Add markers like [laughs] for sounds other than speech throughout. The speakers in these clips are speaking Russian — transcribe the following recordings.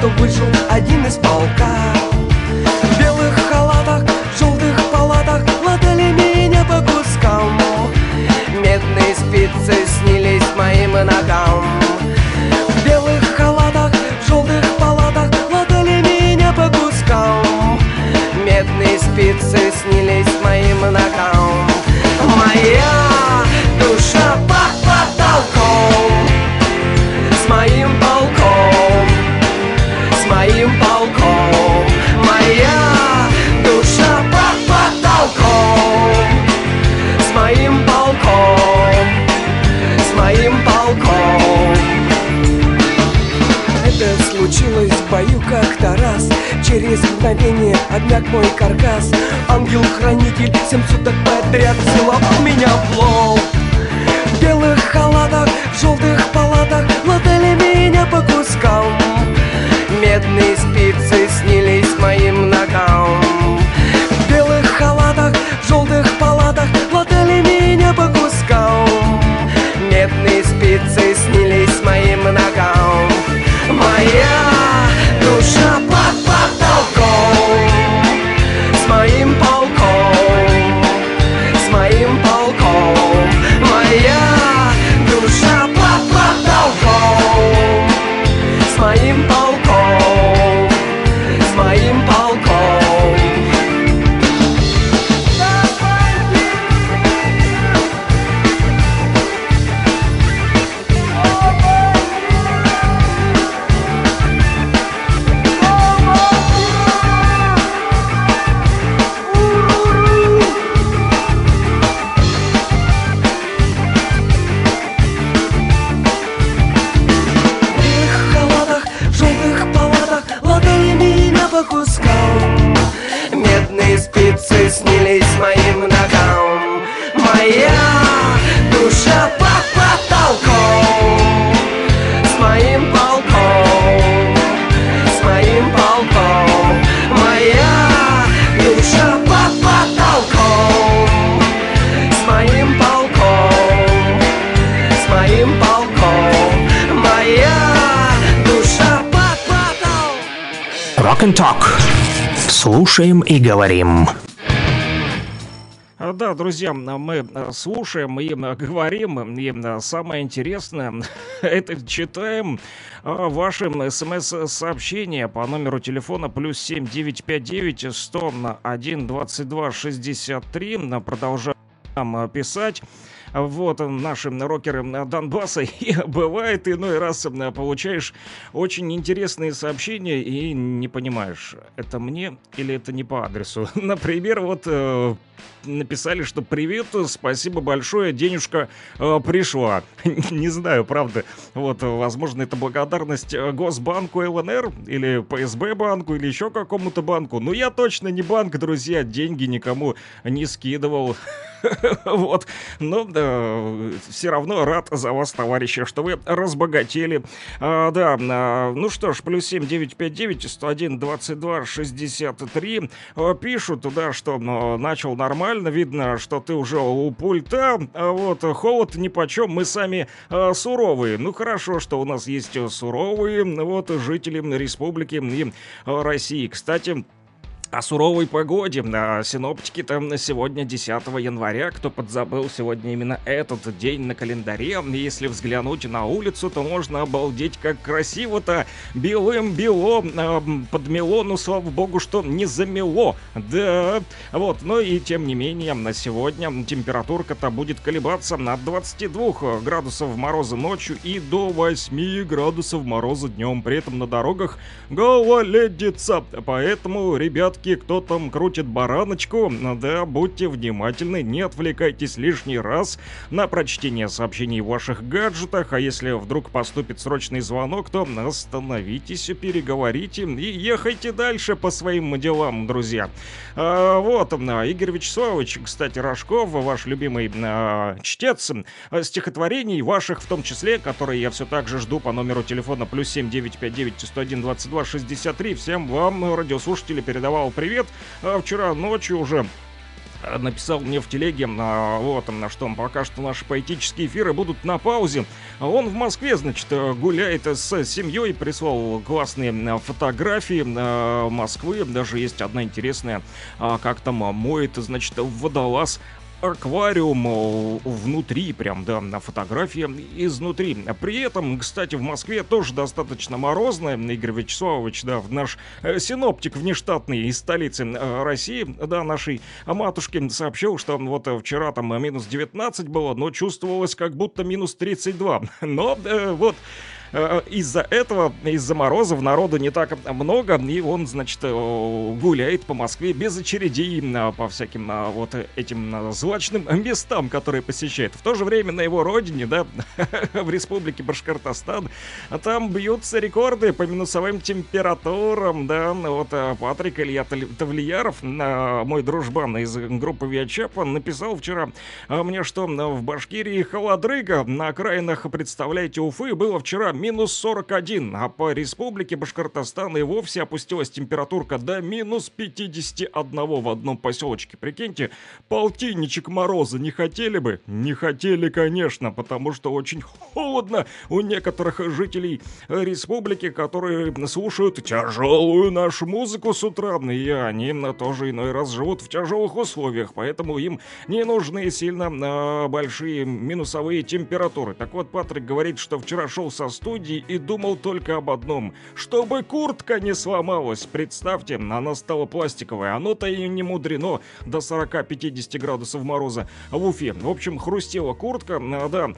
что выжил один из И говорим. А, Да, друзья, мы э, слушаем и э, говорим, и самое интересное, [laughs] это читаем ваши смс-сообщения по номеру телефона плюс 7959 101 22 63. Продолжаем писать. Вот э, наши рокеры э, Донбасса. [laughs] И бывает иной раз получаешь очень интересные сообщения и не понимаешь, это мне или это не по адресу. [laughs] Например, вот э, написали, что привет, спасибо большое, денежка э, пришла. [laughs] Не знаю, правда. Вот, э, возможно, это благодарность э, Госбанку ЛНР или ПСБ банку или еще какому-то банку. Но я точно не банк, друзья, деньги никому не скидывал. [laughs] Вот, но да, все равно рад за вас, товарищи, что вы разбогатели. А, да, а, ну что ж, плюс 7 959 101 22 63 А, пишут, да, что ну, начал нормально, видно, что ты уже у пульта, а вот холод нипочем, мы сами а, суровые. Ну хорошо, что у нас есть суровые, вот жители республики и а, России. Кстати, о суровой погоде. А синоптики там сегодня 10 января. Кто подзабыл, сегодня именно этот день на календаре. Если взглянуть на улицу, то можно обалдеть, как красиво-то. Белым-бело а, подмело, ну, слава богу, что не замело. Да, вот. Но и тем не менее, на сегодня температурка-то будет колебаться от 22 градусов мороза ночью и до 8 градусов мороза днем. При этом на дорогах гололедица. Поэтому, ребятки, кто там крутит бараночку, да, будьте внимательны, не отвлекайтесь лишний раз на прочтение сообщений в ваших гаджетах, а если вдруг поступит срочный звонок, то остановитесь, переговорите и ехайте дальше по своим делам, друзья. А, вот, а, Игорь Вячеславович, кстати, Рожков, ваш любимый а, чтец а, стихотворений ваших в том числе, которые я все так же жду по номеру телефона плюс 7959 101 22 63. Всем вам, радиослушатели, передавал привет. А вчера ночью уже написал мне в телеге, а, вот, на что пока что наши поэтические эфиры будут на паузе. Он в Москве, значит, гуляет с семьей, прислал классные фотографии Москвы. Даже есть одна интересная, как там моет, значит, водолаз аквариум внутри, прям, да, на фотографии изнутри. При этом, кстати, в Москве тоже достаточно морозно. Игорь Вячеславович, да, наш э, синоптик внештатный из столицы э, России, да, нашей матушки, сообщил, что вот вчера там минус 19 было, но чувствовалось как будто минус 32. [laughs] Но э, вот из-за этого, из-за морозов народу не так много, и он, значит, э, гуляет по Москве без очередей по всяким э, вот этим злачным местам, которые посещает. В то же время на его родине, да, [laughs] в республике Башкортостан, там бьются рекорды по минусовым температурам, да, вот Патрик Илья Тавлияров, мой дружбан из группы Виачапа, написал вчера мне, что в Башкирии холодрыга на окраинах, представляете, Уфы было вчера минус 41, а по республике Башкортостан и вовсе опустилась температурка до минус 51 в одном поселочке. Прикиньте, полтинничек мороза не хотели бы? Не хотели, конечно, потому что очень холодно у некоторых жителей республики, которые слушают тяжелую нашу музыку с утра, и они тоже иной раз живут в тяжелых условиях, поэтому им не нужны сильно э, большие минусовые температуры. Так вот, Патрик говорит, что вчера шел со студии, студии и думал только об одном. Чтобы куртка не сломалась. Представьте, она стала пластиковой. Оно-то и не мудрено до 40-50 градусов мороза в Уфе. В общем, хрустела куртка, да.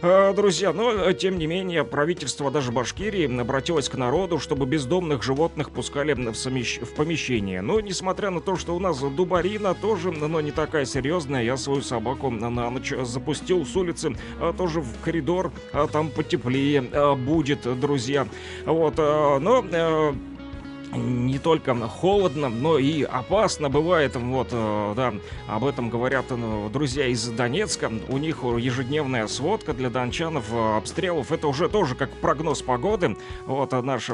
А, друзья, но тем не менее правительство даже Башкирии обратилось к народу, чтобы бездомных животных пускали в, совмещ... в помещение. Но несмотря на то, что у нас дубарина тоже, но не такая серьезная, я свою собаку на ночь запустил с улицы, а, тоже в коридор, а там потеплее будет, друзья. Вот, но э, не только холодно, но и опасно бывает. Вот, э, да, об этом говорят э, друзья из Донецка. У них ежедневная сводка для дончанов э, обстрелов. Это уже тоже как прогноз погоды. Вот наш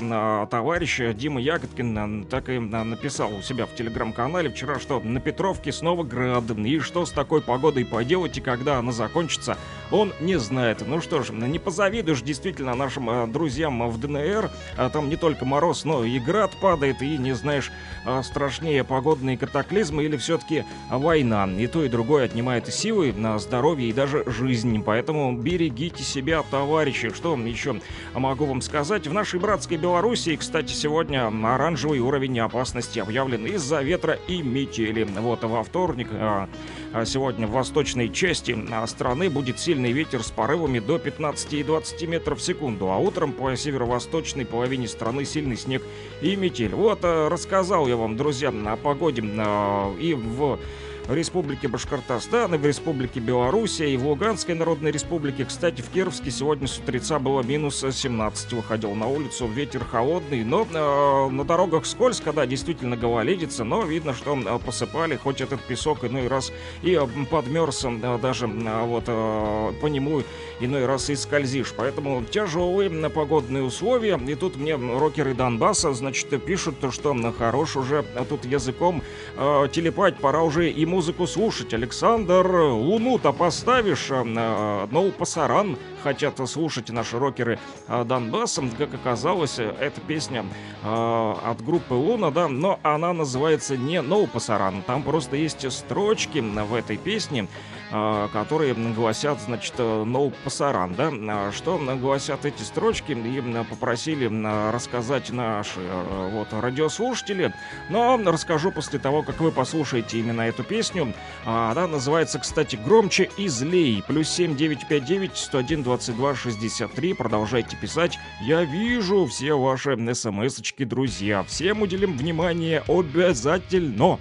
товарищ Дима Ягодкин так и написал у себя в телеграм-канале вчера, что на Петровке снова град. И что с такой погодой поделать и когда она закончится, он не знает. Ну что ж, не позавидуешь действительно нашим друзьям в ДНР. А там не только мороз, но и град падает, и не знаешь, а, страшнее погодные катаклизмы или все-таки война. И то, и другое отнимает силы на здоровье и даже жизнь. Поэтому берегите себя, товарищи. Что еще могу вам сказать? В нашей братской Белоруссии, кстати, сегодня оранжевый уровень опасности объявлен из-за ветра и метели. Вот во вторник а, сегодня в восточной части страны будет сильный ветер с порывами до 15 и 20 метров в секунду, а утром по северо-восточной половине страны сильный снег и метель. Вот э, рассказал я вам, друзья, о погоде э, и в Республике Башкортостан, и в Республике Белоруссия, и в Луганской Народной Республике. Кстати, в Кировске сегодня с утреца было минус 17. Выходил на улицу, ветер холодный, но э, на дорогах скользко, да, действительно гололедица, но видно, что э, посыпали, хоть этот песок иной раз и э, подмерз, э, даже вот по нему иной раз и скользишь. Поэтому тяжелые на погодные условия. И тут мне рокеры Донбасса, значит, пишут, что хорош уже тут языком э, телепать, пора уже ему музыку слушать. Александр, Луну-то поставишь, а, Ноу Пасаран хотят слушать наши рокеры а, Донбасса. Как оказалось, эта песня от группы Луна, да, но она называется не Ноу Пасаран. Там просто есть строчки в этой песне, которые гласят, значит, Ноу Пасаран, да. Что гласят эти строчки? И попросили рассказать наши вот радиослушатели. Но расскажу после того, как вы послушаете именно эту песню. А, она называется, кстати, «Громче и злей». Плюс 7 959 101 22 63. Продолжайте писать. Я вижу все ваши смс-очки, друзья. Всем уделим внимание обязательно.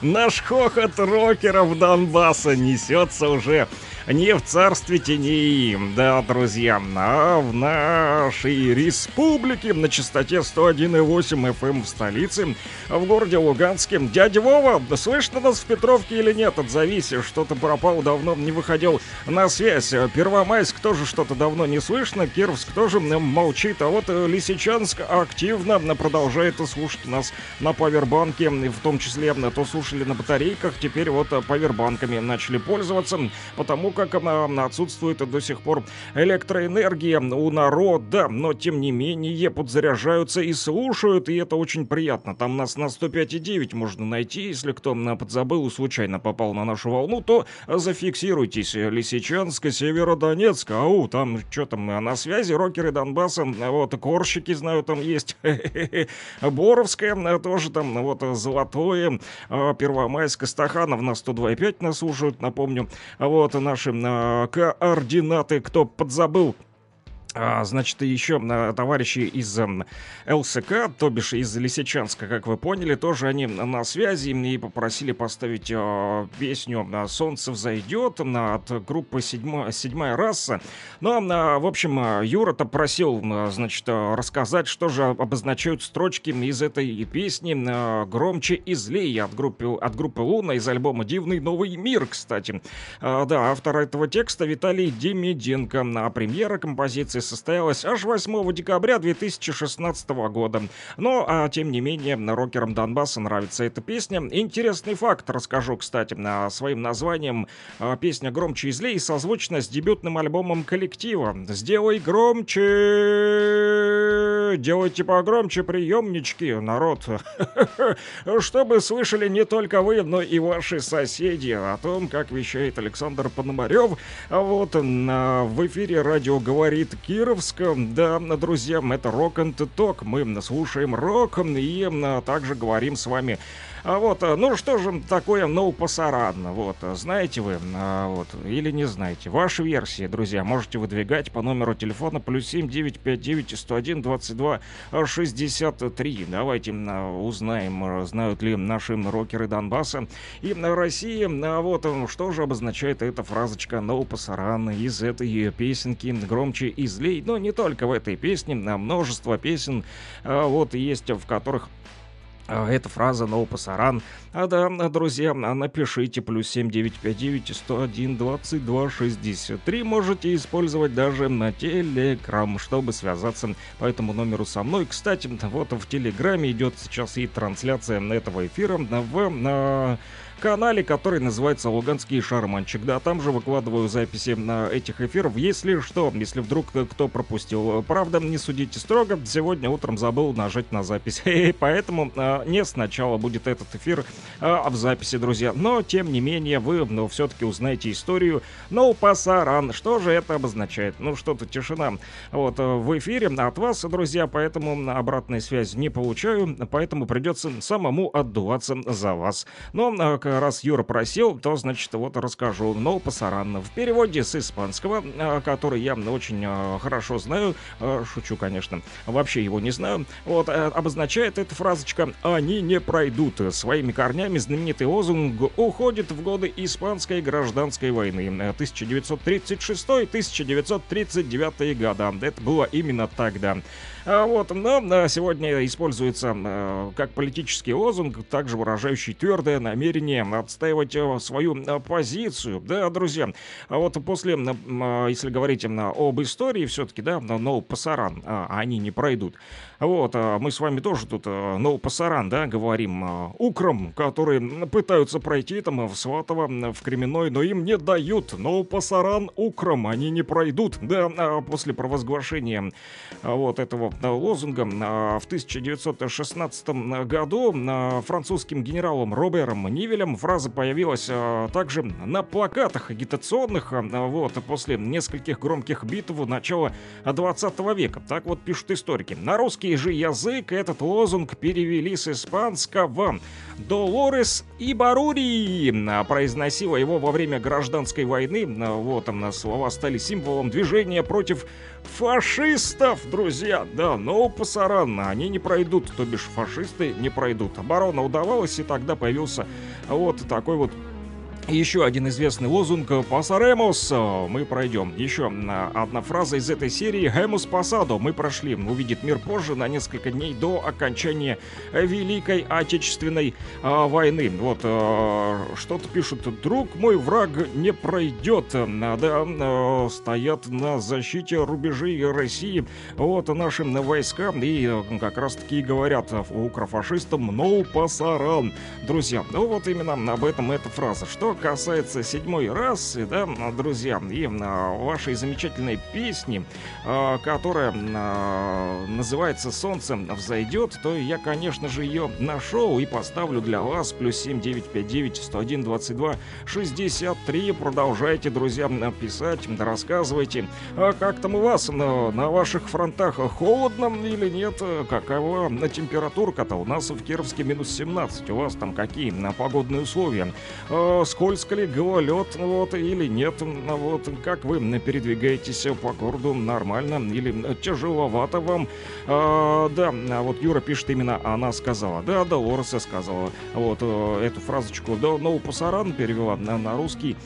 Наш хохот рокеров Донбасса несется уже не в царстве теней, да, друзья, а в нашей республике на частоте 101,8 FM в столице, в городе Луганске. Дядя Вова, слышно нас в Петровке или нет? Отзовись, что-то пропал, давно не выходил на связь. Первомайск тоже что-то давно не слышно, Кировск тоже молчит, а вот Лисичанск активно продолжает слушать нас на павербанке, в том числе то слушали на батарейках, теперь вот павербанками начали пользоваться, потому как а, отсутствует до сих пор. Электроэнергия у народа, но тем не менее подзаряжаются и слушают, и это очень приятно. Там нас на 105,9 можно найти, если кто подзабыл и случайно попал на нашу волну, то зафиксируйтесь. Лисичанск, Северодонецк, ау, там что там а, на связи, рокеры Донбасса, вот, корщики, знаю, там есть, [laughs] Боровская тоже там, вот, Золотое, а, Первомайск, Стаханов на 102,5 нас слушают, напомню, вот, наши а, координаты, кто подзабыл, значит, еще а, товарищи из м, ЛСК, то бишь из Лисичанска, как вы поняли, тоже они на связи и попросили поставить а, песню а, «Солнце взойдет» а, от группы «Седьма- «Седьмая раса». Ну, а, в общем, а, Юра-то просил, а, значит, а, рассказать, что же обозначают строчки из этой песни а, «Громче и злее» от группы, от группы «Луна» из альбома «Дивный новый мир», кстати. А, да, автор этого текста Виталий Демиденко. А премьера композиции состоялась аж 8 декабря 2016 года. Но, а, тем не менее, рокерам Донбасса нравится эта песня. Интересный факт расскажу, кстати, на своим названием. А, Песня «Громче и злей» созвучна с дебютным альбомом коллектива. «Сделай громче!» Делайте погромче приемнички, народ. [laughs] Чтобы слышали не только вы, но и ваши соседи о том, как вещает Александр Пономарев. А вот на- в эфире радио говорит Кировск. Да, друзья, это рок and ток. Мы слушаем рок и а, также говорим с вами а вот, а, ну что же такое No Пасаран? Вот, а, знаете вы, а, вот, или не знаете? Ваши версии, друзья, можете выдвигать по номеру телефона плюс 7 959 101 22 63. Давайте а, узнаем, а, знают ли наши рокеры Донбасса и России. А вот, что же обозначает эта фразочка No Пасаран из этой песенки громче и злей? Но не только в этой песне, а множество песен, а, вот, есть, в которых эта фраза «No пасаран». А да, друзья, а напишите плюс 7959 101 22 63. Можете использовать даже на Телеграм, чтобы связаться по этому номеру со мной. Кстати, вот в Телеграме идет сейчас и трансляция этого эфира в на канале, который называется «Луганский шарманчик». Да, там же выкладываю записи на этих эфиров. Если что, если вдруг кто пропустил. Правда, не судите строго. Сегодня утром забыл нажать на запись. [laughs] И поэтому а, не сначала будет этот эфир, а в записи, друзья. Но, тем не менее, вы ну, все-таки узнаете историю No Пасаран. Что же это обозначает? Ну, что-то тишина. Вот, э, в эфире от вас, друзья, поэтому обратной связи не получаю, поэтому придется самому отдуваться за вас. Но а, к- раз Юра просил, то, значит, вот расскажу. No Пасаран. В переводе с испанского, а, который я очень а, хорошо знаю, шучу, конечно, вообще его не знаю, вот, обозначает эта фразочка «Они не пройдут». Своими корнями знаменитый лозунг уходит в годы Испанской гражданской войны 1936-1939 года. Это было именно тогда. А Вот, но сегодня используется а, как политический лозунг, также выражающий твердое намерение отстаивать э, свою э, позицию. Да, друзья, а вот после, если говорить об истории все-таки, да, но пасаран, а, они не пройдут. Вот, а мы с вами тоже тут э, но пасаран, да, говорим украм, которые пытаются пройти там в Сватово, в Кременной, но им не дают. Но пасаран украм, они не пройдут. Да, после провозглашения вот этого лозунга а, в 1916 году а, французским генералом Робером Нивелем фраза появилась а, также на плакатах агитационных вот после нескольких громких битв начала 20 века. Так вот пишут историки. На русский же язык этот лозунг перевели с испанского Долорес и Барури произносила его во время гражданской войны. Вот там слова стали символом движения против фашистов, друзья. Да, но пасаран, они не пройдут, то бишь фашисты не пройдут. Оборона удавалась, и тогда появился вот такой вот еще один известный лозунг «Пасаремос» мы пройдем. Еще а, одна фраза из этой серии «Хемус пасадо» мы прошли. Увидит мир позже, на несколько дней до окончания Великой Отечественной а, войны. Вот а, что-то пишут «Друг мой, враг не пройдет». Да, а, стоят на защите рубежей России. Вот наши войска и как раз таки и говорят укрофашистам «No пасаран». Друзья, ну вот именно об этом эта фраза. Что касается седьмой расы, да, друзья, и а, вашей замечательной песни, а, которая а, называется «Солнце взойдет», то я, конечно же, ее нашел и поставлю для вас. Плюс 7959 101 22 63. Продолжайте, друзья, писать, рассказывайте, а как там у вас на, на ваших фронтах холодно или нет? Какова температурка-то? У нас в Кировске минус 17. У вас там какие на погодные условия? А, скользко ли гололед, вот, или нет? А Вот, как вы передвигаетесь по городу? Нормально или тяжеловато вам? А, да, а вот Юра пишет именно она сказала. Да, Долореса сказала. Вот э, эту фразочку до Ноу Пасаран перевела на, на русский.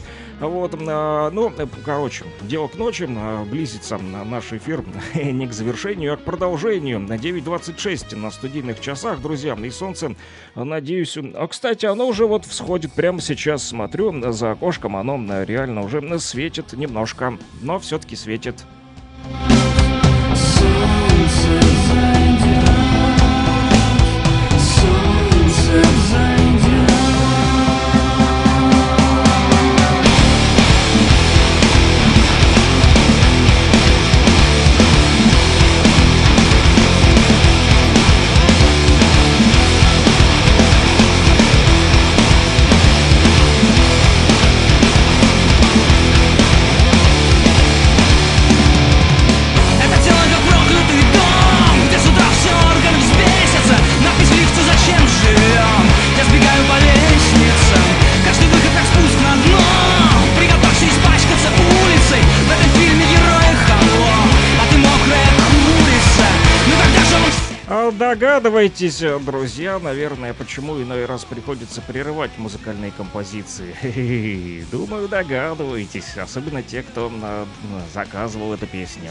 Вот, а, ну, э, короче, дело к ночи, а, близится на наш эфир не к завершению, а к продолжению. На 9.26 на студийных часах, друзья, и солнце, надеюсь... А, кстати, оно уже вот всходит прямо сейчас, смотрю, за окошком оно э, реально уже светит немножко, но все-таки светит. Это Догадывайтесь, друзья, наверное, почему иной раз приходится прерывать музыкальные композиции. [laughs] Думаю, догадываетесь, особенно те, кто а, заказывал эту песню.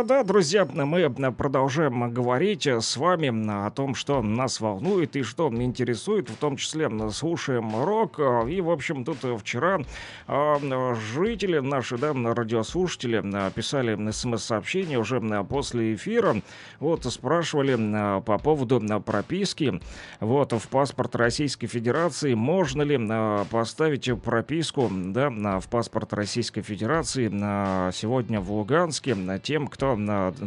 А, Да, друзья, мы продолжаем говорить с вами о том, что нас волнует и что интересует, в том числе слушаем рок. И, в общем, тут вчера а, жители наши, да, радиослушатели писали смс-сообщения уже после эфира, вот, спрашивали по поводу прописки, вот, в паспорт Российской Федерации, можно ли поставить прописку, да, в паспорт Российской Федерации сегодня в Луганске тем, кто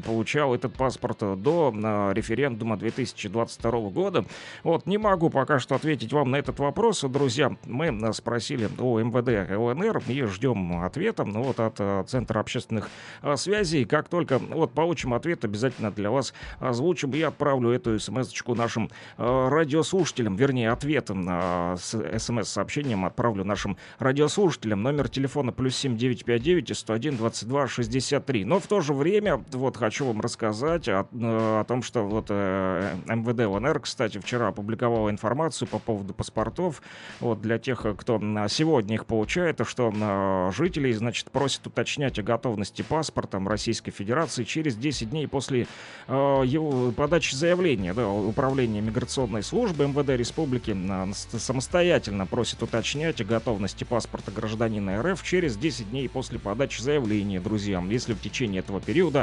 получал этот паспорт до референдума 2022 года. Вот, не могу пока что ответить вам на этот вопрос, друзья. Мы спросили у МВД ЛНР и ждем ответа ну, вот, от э, Центра общественных э, связей. Как только вот, получим ответ, обязательно для вас озвучим и отправлю эту смс-очку нашим э, радиослушателям, вернее, ответом на смс-сообщением отправлю нашим радиослушателям. Номер телефона плюс 7959 101 22 63. Но в то же время вот хочу вам рассказать о, э, о том, что вот э, МВД ЛНР, кстати, вчера опубликовала информацию по поводу паспортов. Вот для тех, кто сегодня их получает, что э, жителей, значит, просят уточнять о готовности паспорта Российской Федерации через 10 дней после э, его подачи заявления. Да, Управление миграционной службы МВД Республики э, самостоятельно просит уточнять о готовности паспорта гражданина РФ через 10 дней после подачи заявления, друзья. Если в течение этого периода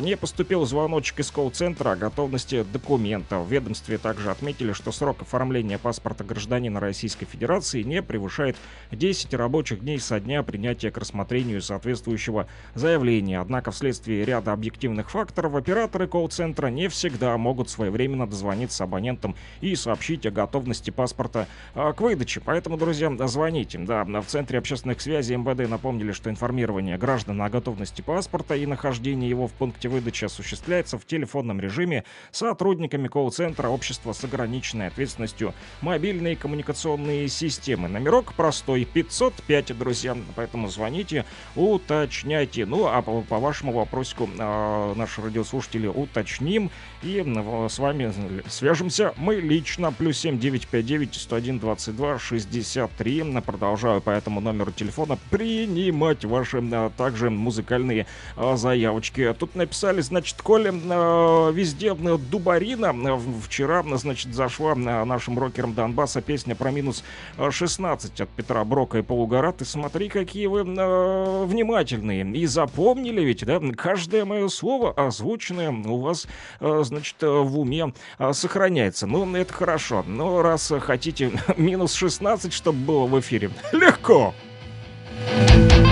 не поступил звоночек из колл-центра о готовности документов. В ведомстве также отметили, что срок оформления паспорта гражданина Российской Федерации не превышает 10 рабочих дней со дня принятия к рассмотрению соответствующего заявления. Однако вследствие ряда объективных факторов операторы колл-центра не всегда могут своевременно дозвониться абонентам и сообщить о готовности паспорта а, к выдаче. Поэтому, друзья, звоните. Да, в Центре общественных связей МВД напомнили, что информирование граждан о готовности паспорта и нахождении его в пункте выдачи осуществляется в телефонном режиме сотрудниками колл-центра общества с ограниченной ответственностью мобильные коммуникационные системы. Номерок простой 505, друзья, поэтому звоните, уточняйте. Ну, а по, по вашему вопросику э, наши радиослушатели уточним и э, с вами свяжемся мы лично. Плюс 7 959 101 22 63. Продолжаю по этому номеру телефона принимать ваши а, также музыкальные а, заявочки. Тут написали, значит, Коля э, везде э, Дубарина. Вчера, значит, зашла э, нашим рокерам Донбасса песня про минус 16 от Петра Брока и Полугора. Ты смотри, какие вы э, внимательные. И запомнили ведь, да, каждое мое слово озвученное у вас, э, значит, в уме э, сохраняется. Ну, это хорошо. Но раз хотите [laughs] минус 16, чтобы было в эфире, легко. На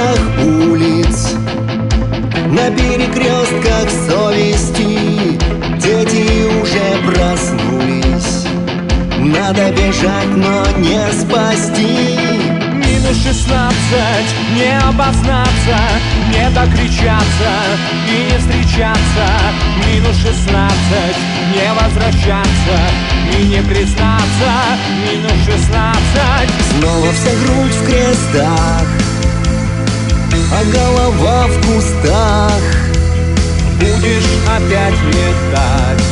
перекрестках улиц, на перекрестках совести Дети уже проснулись, надо бежать, но не спасти Минус шестнадцать, не обознаться, не докричаться и не встречаться. Минус шестнадцать, не возвращаться и не признаться. Минус шестнадцать, Снова вся грудь в крестах, а голова в кустах будешь опять летать.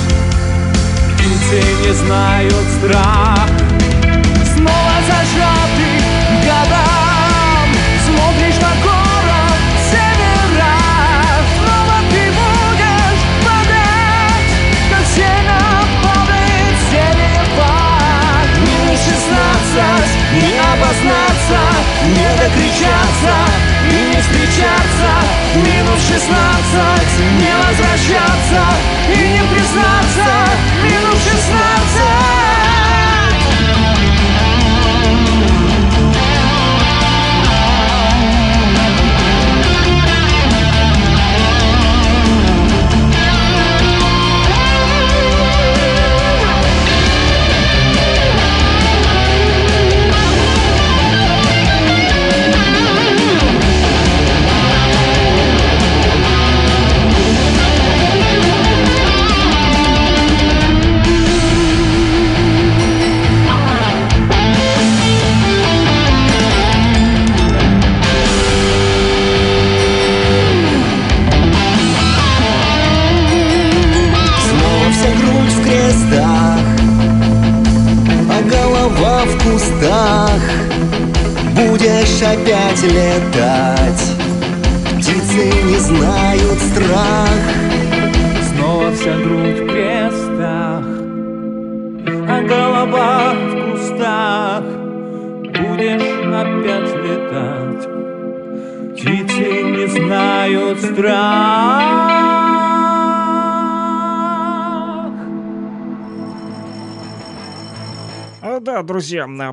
Птицы не знают страх.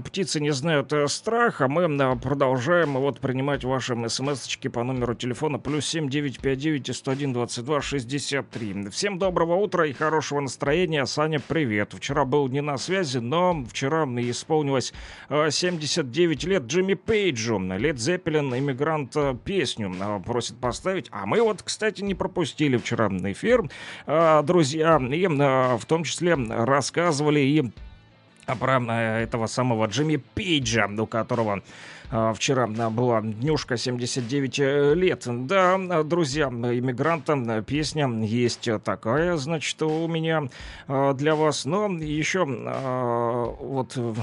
Птицы не знают э, страха. Мы продолжаем вот принимать ваши смс-очки по номеру телефона плюс 7959 101 22 63. Всем доброго утра и хорошего настроения. Саня, привет. Вчера был не на связи, но вчера исполнилось а, 79 лет Джимми Пейджу. Лед Зеппелин «Иммигрант» э, песню просит поставить. А мы вот, кстати, не пропустили вчера эфир, а, друзья, и в том числе рассказывали и а про э, этого самого Джимми Пейджа, у которого а, вчера а, была днюшка 79 э, лет. Да, друзья, иммигранта э, песня есть такая, значит, у меня для вас. Но еще вот э,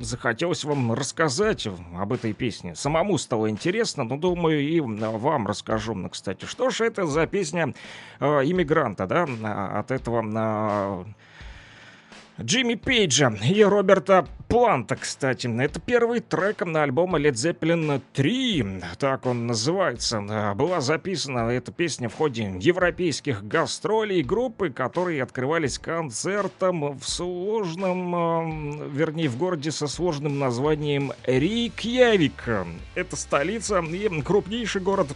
захотелось вам рассказать об этой песне. Самому стало интересно, но думаю и вам расскажу, кстати. Что же это за песня э, иммигранта, да, от этого а, Джимми Пейджа и Роберта Планта, кстати. Это первый трек на альбома Led Zeppelin 3, так он называется. Была записана эта песня в ходе европейских гастролей группы, которые открывались концертом в сложном, а, вернее, в городе со сложным названием Рейкьявик. Это столица и крупнейший город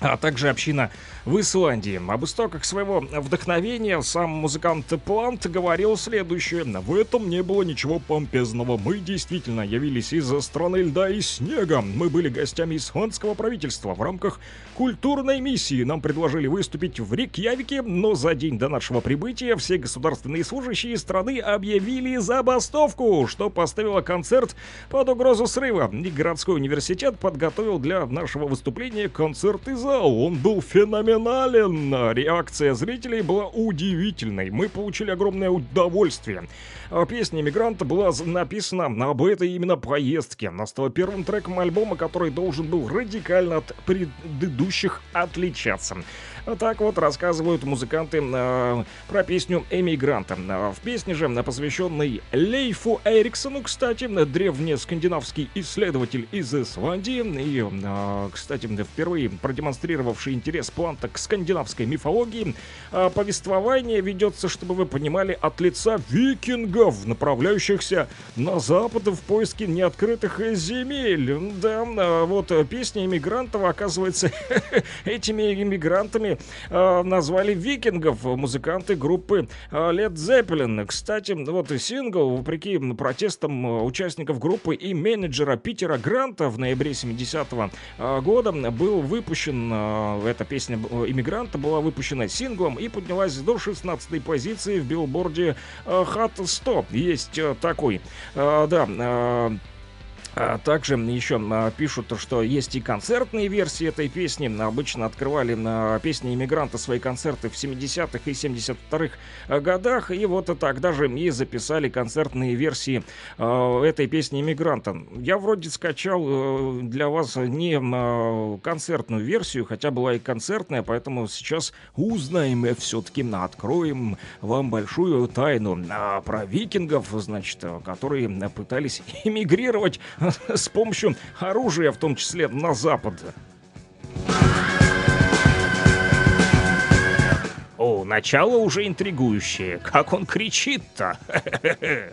а также община в Исландии. Об истоках своего вдохновения сам музыкант Плант говорил следующее. В этом не было ничего помпезного. Мы действительно явились из страны льда и снега. Мы были гостями исландского правительства. В рамках культурной миссии нам предложили выступить в Рикьявике, но за день до нашего прибытия все государственные служащие страны объявили забастовку, что поставило концерт под угрозу срыва. И городской университет подготовил для нашего выступления концертный зал. Он был феноменален. Реакция зрителей была удивительной. Мы получили огромное удовольствие. А Песня «Иммигранта» была написана об этой именно поездке. Она стала первым треком альбома, который должен был радикально от предыдущих отличаться. Так вот рассказывают музыканты э, про песню «Эмигранта». А В песне же, э, посвященной Лейфу Эриксону, кстати, э, древнескандинавский исследователь из Исландии, и, э, кстати, впервые продемонстрировавший интерес Планта к скандинавской мифологии, а повествование ведется, чтобы вы понимали, от лица викингов, направляющихся на запад в поиске неоткрытых земель. Да, вот э, песня иммигрантов, оказывается, [laughs] этими иммигрантами э, назвали викингов, музыканты группы э, Led Zeppelin. Кстати, вот и сингл, вопреки протестам э, участников группы и менеджера Питера Гранта в ноябре 70-го э, года был выпущен, э, эта песня иммигранта была выпущена синглом и поднялась до 16-й позиции в билборде Hot 100. Есть такой, э, да, также еще а, пишут, что есть и концертные версии этой песни. Обычно открывали а, песни иммигранта свои концерты в 70-х и 72-х годах. И вот тогда же и записали концертные версии а, этой песни иммигранта. Я вроде скачал э, для вас не а, концертную версию, хотя была и концертная, поэтому сейчас узнаем все-таки, откроем вам большую тайну а, про викингов, значит, которые пытались [laughs] эмигрировать [laughs] с помощью оружия, в том числе на запад. О, начало уже интригующее. Как он кричит-то? [laughs]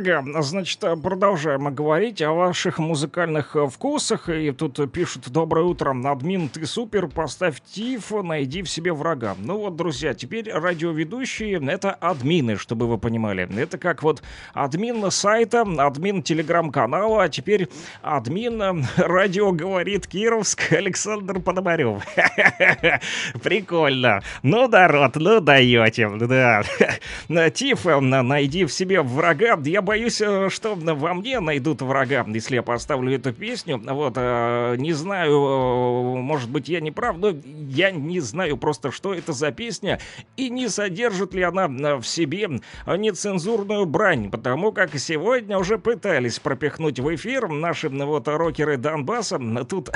Ага, значит, продолжаем говорить о ваших музыкальных э, вкусах. И тут пишут «Доброе утро, админ, ты супер, поставь тиф, найди в себе врага». Ну вот, друзья, теперь радиоведущие — это админы, чтобы вы понимали. Это как вот админ сайта, админ телеграм-канала, а теперь админ э, радио говорит Кировск Александр Пономарев. [laughs] Прикольно. Ну да, рот, ну даете, да. [laughs] Тиф, э, найди в себе врага. Я боюсь, э, что во мне найдут врага, если я поставлю эту песню. Вот, э, не знаю, э, может быть, я не прав, но я не знаю просто, что это за песня и не содержит ли она в себе нецензурную брань, потому как сегодня уже пытались пропихнуть в эфир наши вот рокеры Донбасса тут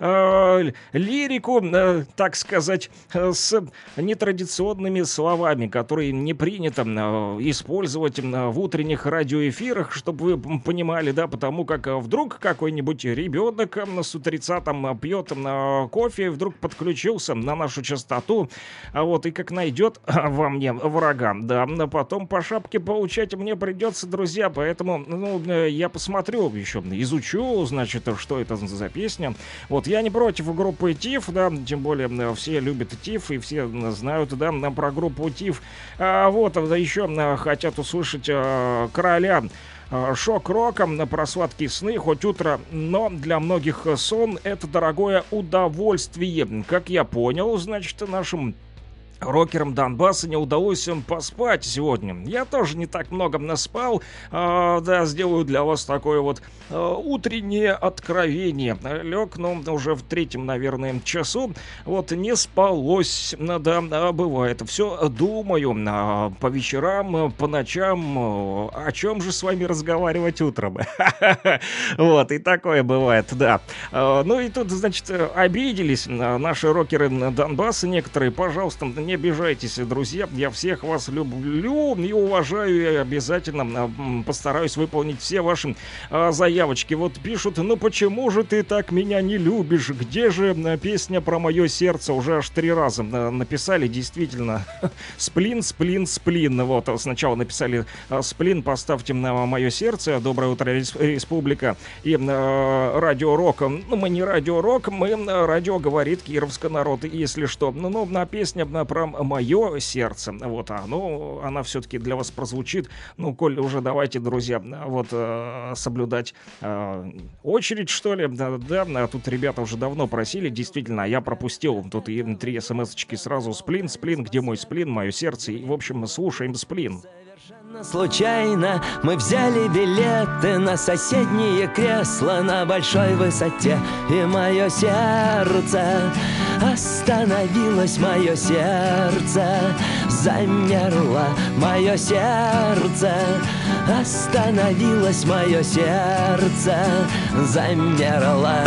[coughs] лирику, так сказать, с нетрадиционными словами, которые не принято использовать в утренних радиоэфирах, чтобы вы понимали, да, потому как э, вдруг какой-нибудь ребенок с утреца там э, пьет э, кофе, вдруг подключился на нашу частоту, а вот, и как найдет во мне врага, да, а потом по шапке получать мне придется, друзья, поэтому, ну, я посмотрю еще, изучу, значит, что это за песня. Вот, я не против группы ТИФ, да, тем более все любят ТИФ, и все знают, да, про группу ТИФ. А, вот, да, еще хотят услышать короля э, шок-роком на про сладкие сны, хоть утро, но для многих сон это дорогое удовольствие. Как я понял, значит, нашим Рокерам Донбасса не удалось им поспать сегодня. Я тоже не так много наспал. А, да, сделаю для вас такое вот а, утреннее откровение. Лег, ну, уже в третьем, наверное, часу. Вот, не спалось. Ну, Да, а, бывает. Все думаю а, по вечерам, по ночам. О чем же с вами разговаривать утром? [laughs] Вот, и такое бывает, да. Ну и тут, значит, обиделись наши рокеры Донбасса некоторые. Пожалуйста, не обижайтесь, друзья. Я всех вас люблю и уважаю. И обязательно а, постараюсь выполнить все ваши а, заявочки. Вот пишут, ну почему же ты так меня не любишь? Где же а, песня про мое сердце? Уже аж три раза написали, действительно. [laughs] Сплин, сплин, сплин. Вот, сначала написали сплин, поставьте на мое сердце. Доброе утро, Рес- Республика. И радио Рок. Ну, мы не радио Рок, мы радио говорит Кировский народ, если что. Ну, ну, на песня а, про мое сердце. Вот, а, ну, она все-таки для вас прозвучит. Ну, коль уже давайте, друзья, вот а, соблюдать а, очередь, что ли. Да, а тут ребята уже давно просили, действительно, я пропустил тут и три смс-очки сразу. Сплин, сплин, где мой сплин, мое сердце. И, в общем, слушаем сплин. Случайно мы взяли билеты на соседнее кресло на большой высоте И мое сердце остановилось, мое сердце замерло Мое сердце остановилось, мое сердце замерло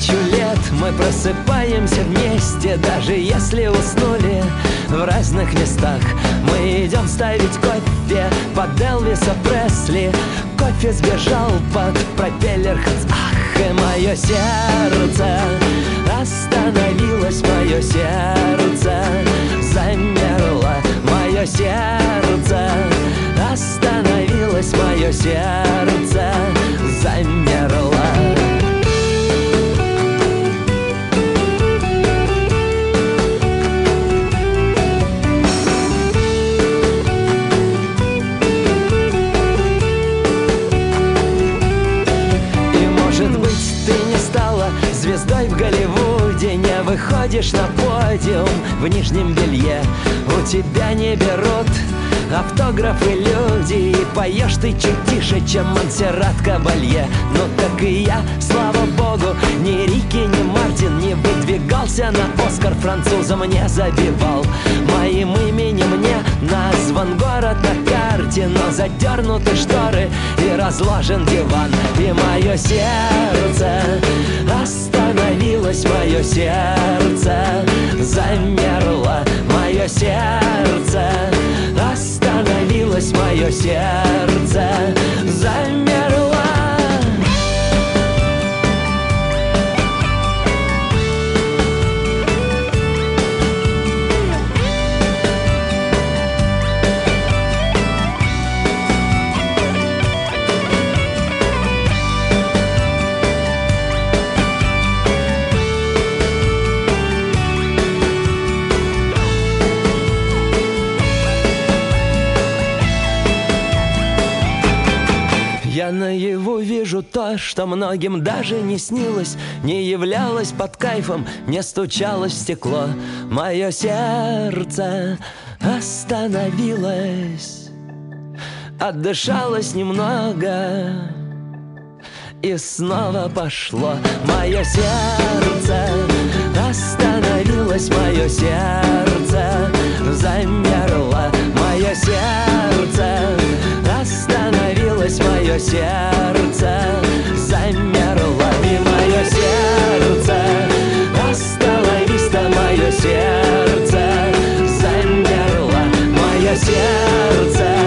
тысячу лет мы просыпаемся вместе Даже если уснули в разных местах. Мы идем ставить кофе под Элвиса Пресли. Кофе сбежал под пропеллер Ах, и мое сердце Остановилось мое сердце Замерло. Мое сердце Остановилось мое сердце Замерло выходишь на подиум в нижнем белье. У тебя не берут автографы люди И поешь ты чуть тише, чем Монсеррат Кабалье. Ну так и я, слава богу, ни Рики, ни Мартин Не выдвигался на Оскар французом не забивал. Моим именем не назван город на карте Но задернуты шторы и разложен диван. И мое сердце остановилось, мое сердце замерло Мое сердце остановилось, мое сердце замерло Наяву вижу то, что многим даже не снилось Не являлось под кайфом, не стучалось в стекло. Мое сердце остановилось Отдышалось немного И снова пошло. Мое сердце остановилось Мое сердце замерло. Мое сердце остановилось Мое сердце замерло И мое сердце. Остановись-то, мое сердце замерло Мое сердце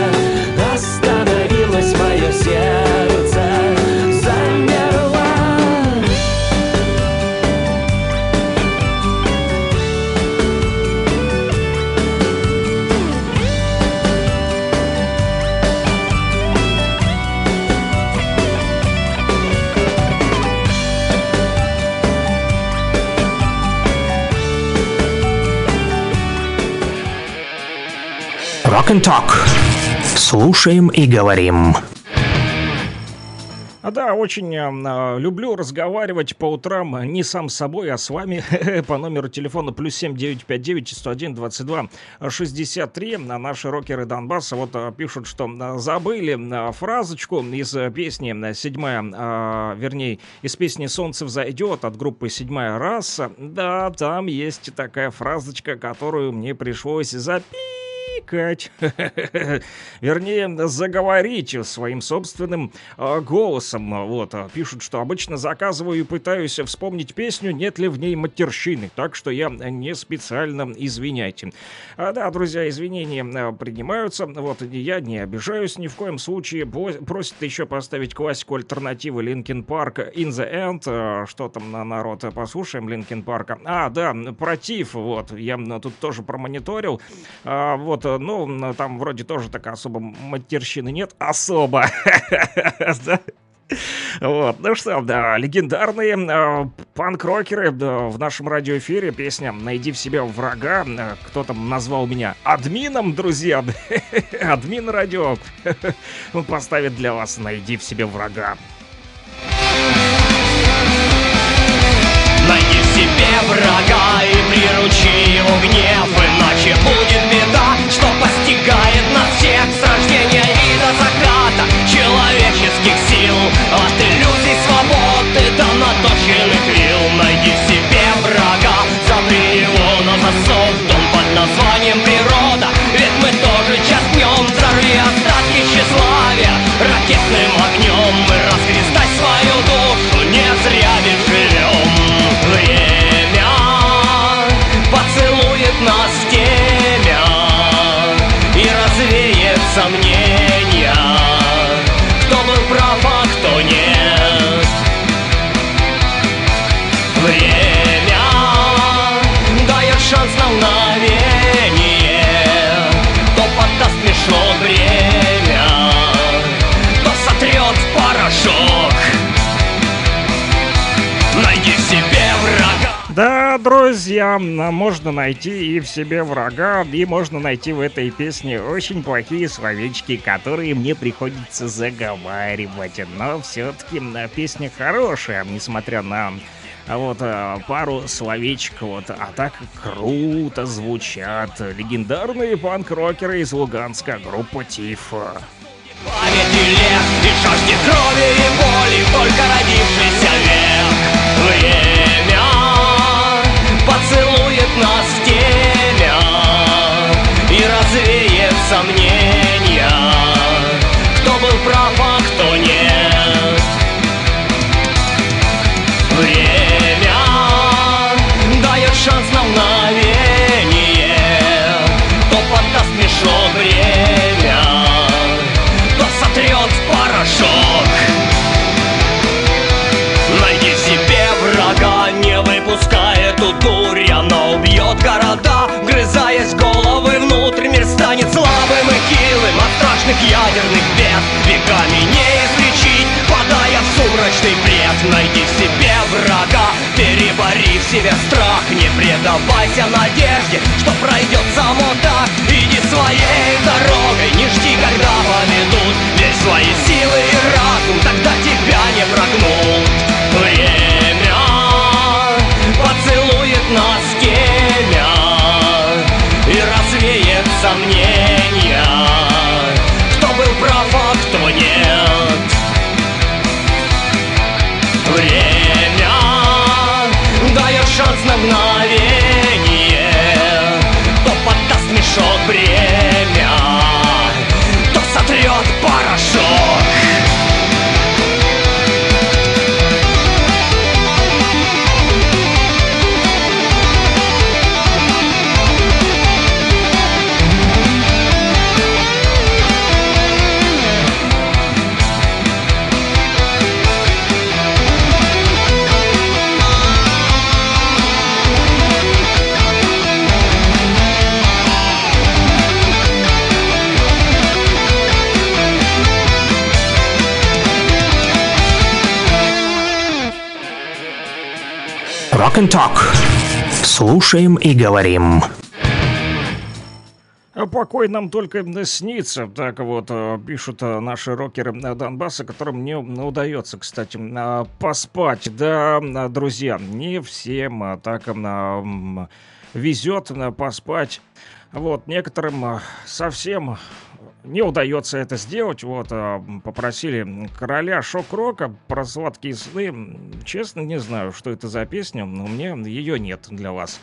Rock and Talk. Слушаем и говорим. А Да, очень э, э, люблю разговаривать по утрам э, не сам с собой, а с вами [laughs] по номеру телефона плюс семь девять пять девять сто один двадцать два шестьдесят три. На наши рокеры Донбасса вот э, пишут, что забыли фразочку из песни «Седьмая», э, вернее, из песни «Солнце взойдет» от группы «Седьмая раса». Да, там есть такая фразочка, которую мне пришлось запикать. [laughs] Вернее, заговорить своим собственным э, голосом. Вот, э, пишут, что обычно заказываю и пытаюсь вспомнить песню, нет ли в ней матерщины. Так что я не специально извиняйте. А, да, друзья, извинения э, принимаются. Вот, я не обижаюсь ни в коем случае. Просит еще поставить классику альтернативы Linkin Park In The End. Что там на народ? Послушаем Linkin Park. А, да, против. Вот, я тут тоже промониторил. А, вот, ну, там вроде тоже так особо матерщины нет. Особо. [laughs] Вот, ну что, да, легендарные э, панк-рокеры да, в нашем радиоэфире. Песня «Найди в себе врага». Э, Кто там назвал меня админом, друзья? [laughs] Админ радио [laughs] поставит для вас «Найди в себе врага». Врага и приручи его гнев. Иначе будет беда, что постигает нас всех. С рождения и до заката человеческих сил. От иллюзий свободы до наточенных вил. Найди себе врага, запри его на засов. Дом под названием природа, ведь мы тоже час днем Взорви остатки тщеславия ракетным огнем. И друзья, а можно найти и в себе врага, и можно найти в этой песне очень плохие словечки, которые мне приходится заговаривать. Но все-таки песня хорошая, несмотря на а вот а, пару словечек, вот, а так круто звучат легендарные панк-рокеры из Луганска, группа Тифа. Памяти лет и жажде крови и боли Только родившийся век нас темя И развеет сомнения. Кто был прав, а кто нет Веками не излечить, падая в сумрачный бред Найди в себе врага, перебори в себе страх Не предавайся надежде, что пройдет само так. Иди своей дорогой, не жди, когда поведут. Верь свои силы и разум, тогда тебя не прогнут. Время Rock and Talk. Слушаем и говорим. А Покой нам только снится, так вот э, пишут э, наши рокеры э, Донбасса, которым не удается, кстати, э, поспать. Да, э, друзья, не всем так везет поспать. Вот, некоторым совсем не удается это сделать. Вот, э, попросили короля шок-рока про сладкие сны. Честно, не знаю, что это за песня, но у меня ее нет для вас.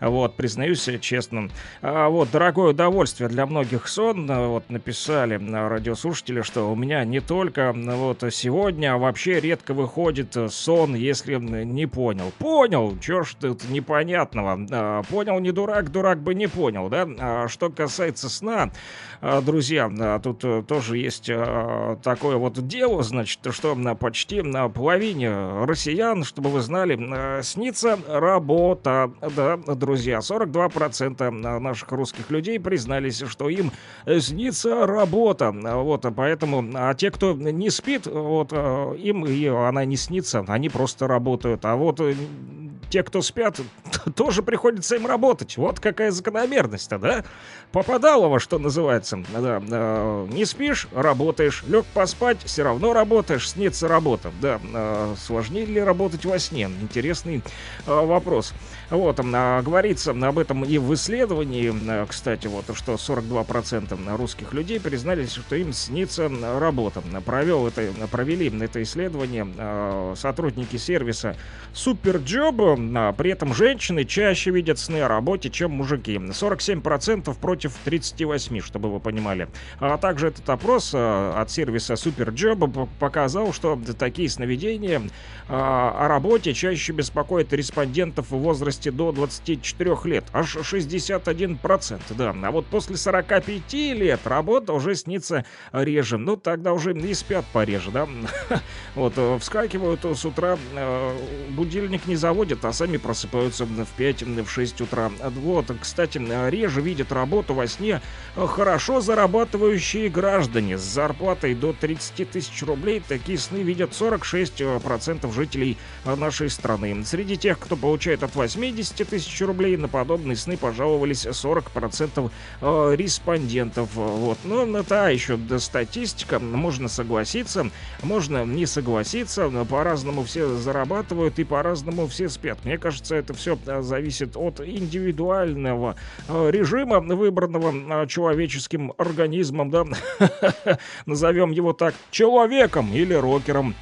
Вот, признаюсь честно. А, вот, дорогое удовольствие для многих сон. а, Вот, написали а, радиослушатели, что у меня не только вот сегодня, а вообще редко выходит а, сон, если не понял. Понял, чё ж тут непонятного. А, Понял не дурак, дурак бы не понял, да? А Что касается сна, а, друзья, тут э, тоже есть такое вот дело, значит, что на почти на половине россиян, чтобы вы знали, снится работа. Да, друзья, 42% наших русских людей признались, что им снится работа. А, Вот, а поэтому, а те, кто не спит, вот, а, им и она не снится, они просто работают. А вот э, те, кто спят, [laughs] тоже приходится им работать. Вот какая закономерность-то, да? Попадалово, что называется. Да, э, не спишь, работаешь. Лег поспать, все равно работаешь, снится работа. Да, э, сложнее ли работать во сне? Интересный э, вопрос. Вот, а, говорится об этом и в исследовании, э, кстати, вот, что 42% русских людей признались, что им снится работа. Провел это, провели это исследование э, сотрудники сервиса Суперджоb, а, при этом женщины чаще видят сны о работе, чем мужики. 47% против 38, чтобы вы понимали. А также этот опрос э, от сервиса п- показал, что такие сновидения а, о работе чаще беспокоят респондентов в возрасте до 24 лет. Аж 61%, да. А вот после 45 лет работа уже снится реже. Ну, тогда уже и спят пореже, да. [laughs] Вот, э, вскакивают с утра, э, будильник не заводят, а сами просыпаются в 5-6 утра. Вот, кстати, реже видят работу во сне хорошо зарабатывающие граждане с зарплатой до 30 тысяч рублей. Такие сны видят 46% жителей нашей страны. Среди тех, кто получает от 80 тысяч рублей, на подобные сны пожаловались 40% э, респондентов. Вот. Но это еще да, статистика. Можно согласиться, можно не согласиться. По-разному все зарабатывают и по-разному все спят. Мне кажется, это все зависит от индивидуального э, режима, выбранного э, человеческим организмом, да, [laughs] назовем его так, человеком или рокером.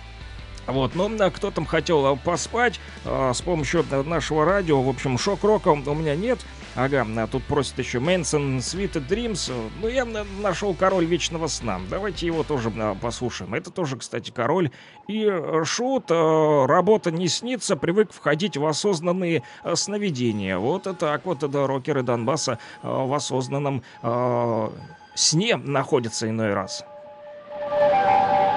Вот, ну, а кто там хотел а, поспать а, с помощью а, нашего радио, в общем, шок-рока у меня нет. Ага, а тут просит еще Мэнсон Sweet Dreams. Ну, я нашел Король Вечного Сна. Давайте его тоже а, послушаем. Это тоже, кстати, Король. И э, Шут, а, работа не снится, привык входить в осознанные а, сновидения. Вот так вот, да, рокеры Донбасса в осознанном сне находятся иной раз. Yeah,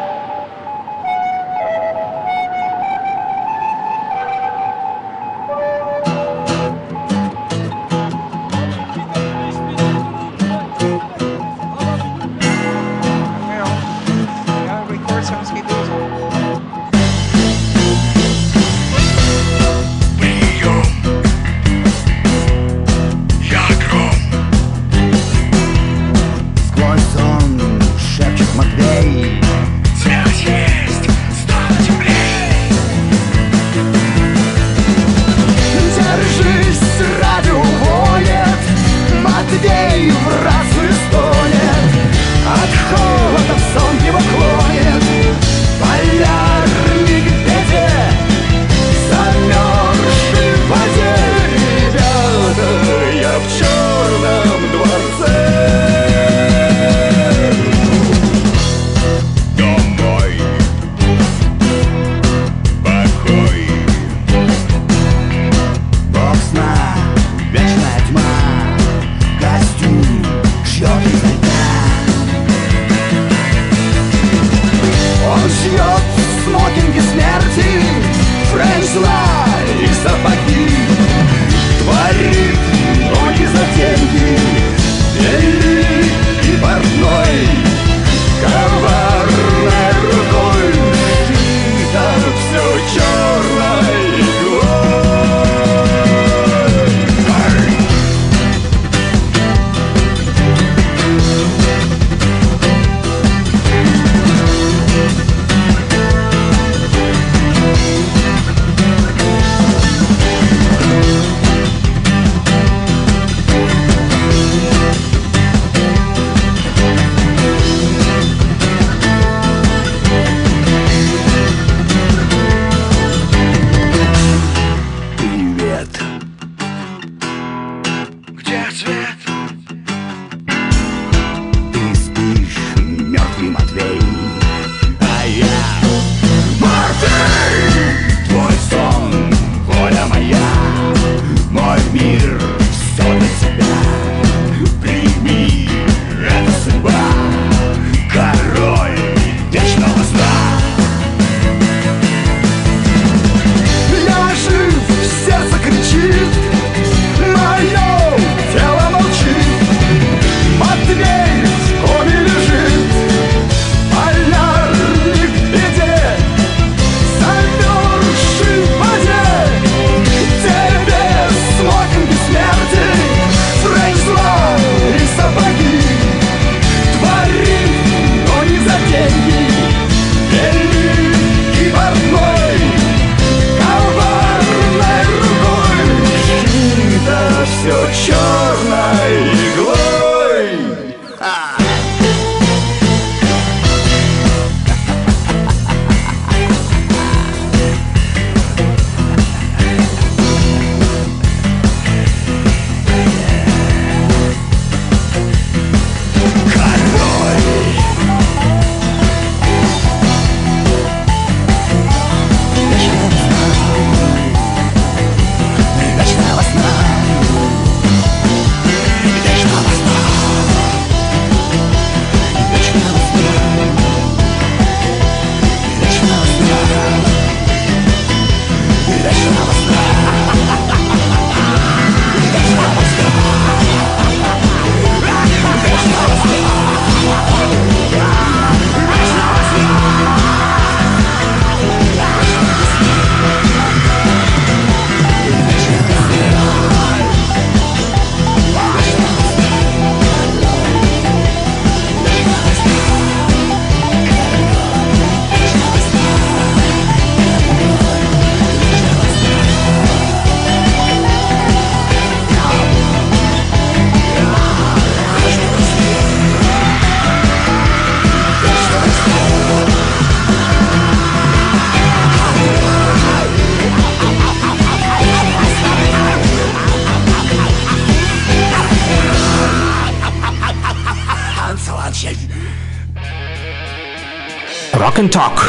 and Talk.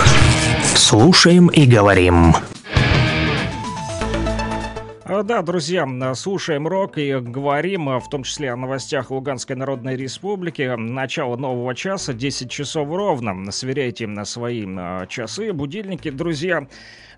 Слушаем и говорим. А, Да, друзья, слушаем рок и говорим, а, в том числе о новостях Луганской Народной Республики. Начало нового часа, 10 часов ровно. Сверяйте м, свои м, часы, будильники, друзья. А,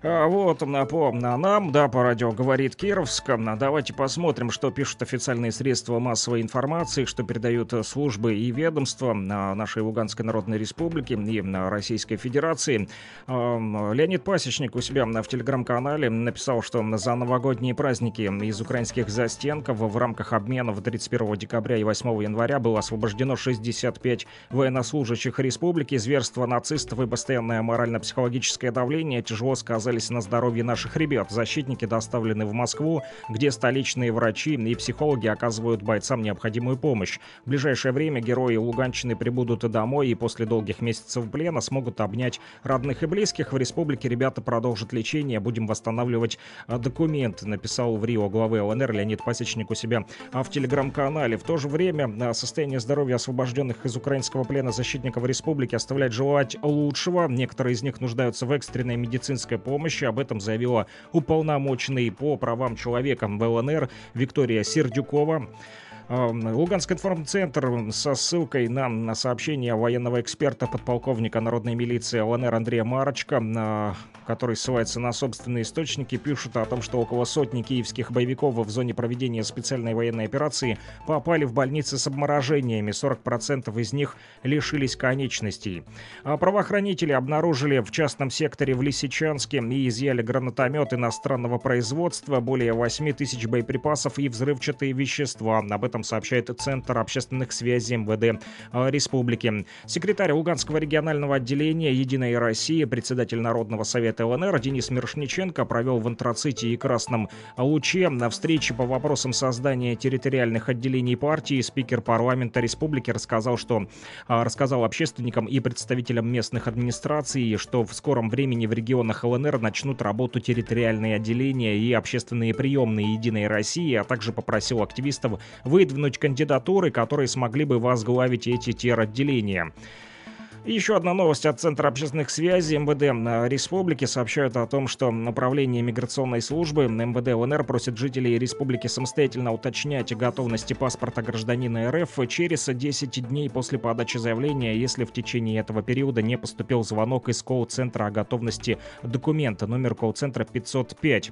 Вот, м, по м, нам, да, по радио «Говорит Кировск». М, Давайте посмотрим, что пишут официальные средства массовой информации, что передают э, службы и ведомства а, нашей Луганской Народной Республики и Российской Федерации. А, Леонид Пасечник у себя в телеграм-канале написал, что за новогодние праздники из украинских застенков в рамках обменов 31 декабря и 8 января было освобождено 65 военнослужащих республики. Зверство нацистов и постоянное морально-психологическое давление тяжело сказались на здоровье наших ребят. Защитники доставлены в Москву, где столичные врачи и психологи оказывают бойцам необходимую помощь. В ближайшее время герои Луганщины прибудут домой и после долгих месяцев плена смогут обнять родных и близких. В республике ребята продолжат лечение. Будем восстанавливать а, документы, написал в Рио главы ЛНР Леонид Пасечник у себя а, в телеграм-канале. В то же время а, состояние здоровья освобожденных из украинского плена защитников республики оставляет желать лучшего. Некоторые из них нуждаются в экстренной медицинской помощи. Об этом заявила уполномоченный по правам человека в ЛНР Виктория Сердюкова. А, Луганский информцентр со ссылкой на, на сообщение военного эксперта, подполковника народной милиции ЛНР Андрея Марочка, на- который ссылается на собственные источники, пишут о том, что около сотни киевских боевиков в зоне проведения специальной военной операции попали в больницы с обморожениями. 40% из них лишились конечностей. А Правоохранители обнаружили в частном секторе в Лисичанске и изъяли гранатомет иностранного производства, более 8 тысяч боеприпасов и взрывчатые вещества. Об этом сообщает Центр общественных связей МВД э, Республики. Секретарь Луганского регионального отделения «Единой России», председатель Народного совета ЛНР Денис Мирошниченко провел в Антраците и Красном Луче на встрече по вопросам создания территориальных отделений партии. Спикер парламента республики рассказал, что а, рассказал общественникам и представителям местных администраций, что в скором времени в регионах ЛНР начнут работу территориальные отделения и общественные приемные Единой России, а также попросил активистов выдвинуть кандидатуры, которые смогли бы возглавить эти теротделения. И Еще одна новость от Центра общественных связей МВД Республики сообщают о том, что направление миграционной службы МВД ЛНР просит жителей республики самостоятельно уточнять готовности паспорта гражданина РФ через 10 дней после подачи заявления, если в течение этого периода не поступил звонок из колл-центра о готовности документа, номер колл-центра 505.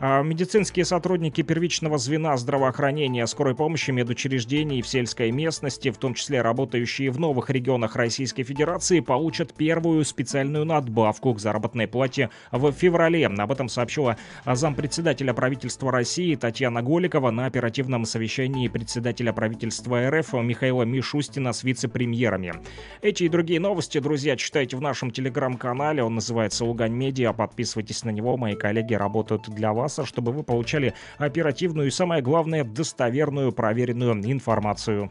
А Медицинские сотрудники первичного звена здравоохранения, скорой помощи, медучреждений в сельской местности, в том числе работающие в новых регионах Российской Федерации, получат первую специальную надбавку к заработной плате в феврале. Об этом сообщила зампредседателя правительства России Татьяна Голикова на оперативном совещании председателя правительства РФ Михаила Мишустина с вице-премьерами. Эти и другие новости, друзья, читайте в нашем телеграм-канале. Он называется Лугань Медиа. Подписывайтесь на него. Мои коллеги работают для вас, чтобы вы получали оперативную и, самое главное, достоверную, проверенную информацию.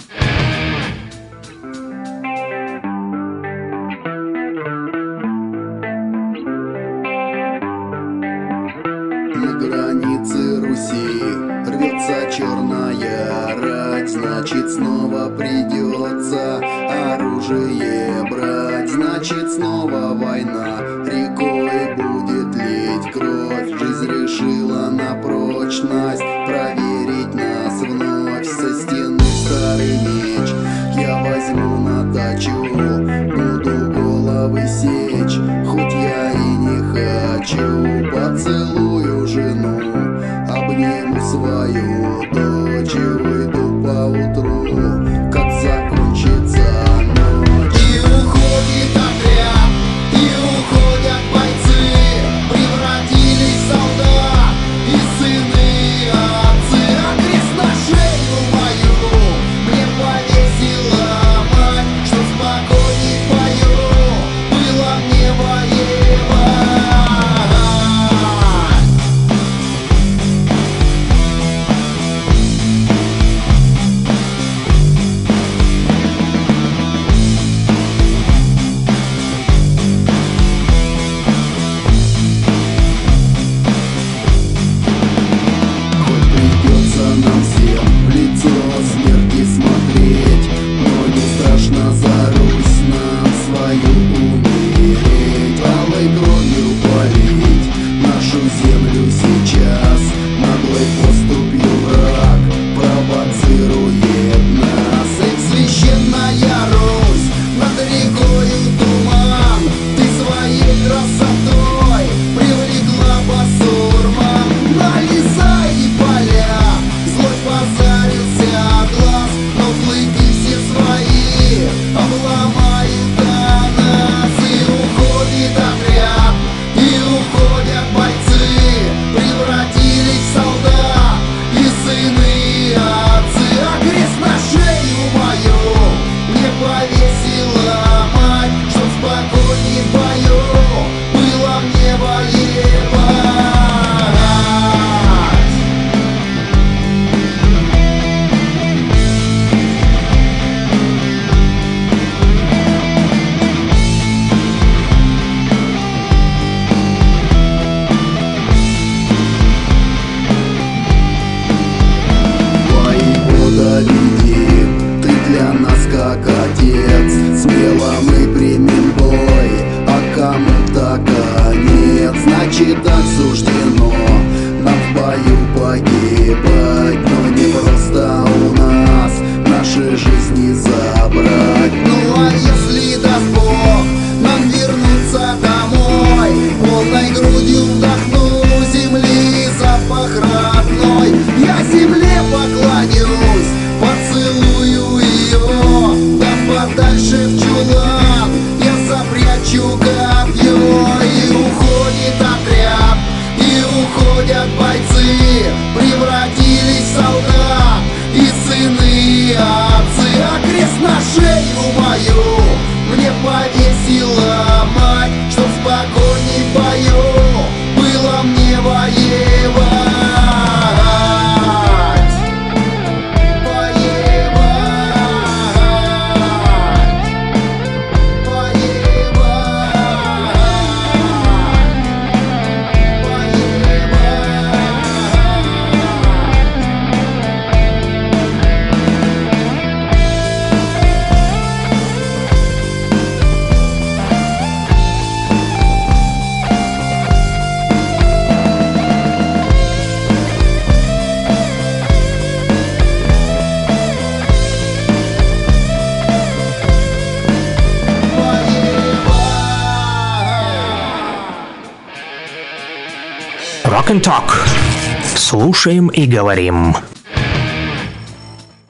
Слушаем и говорим.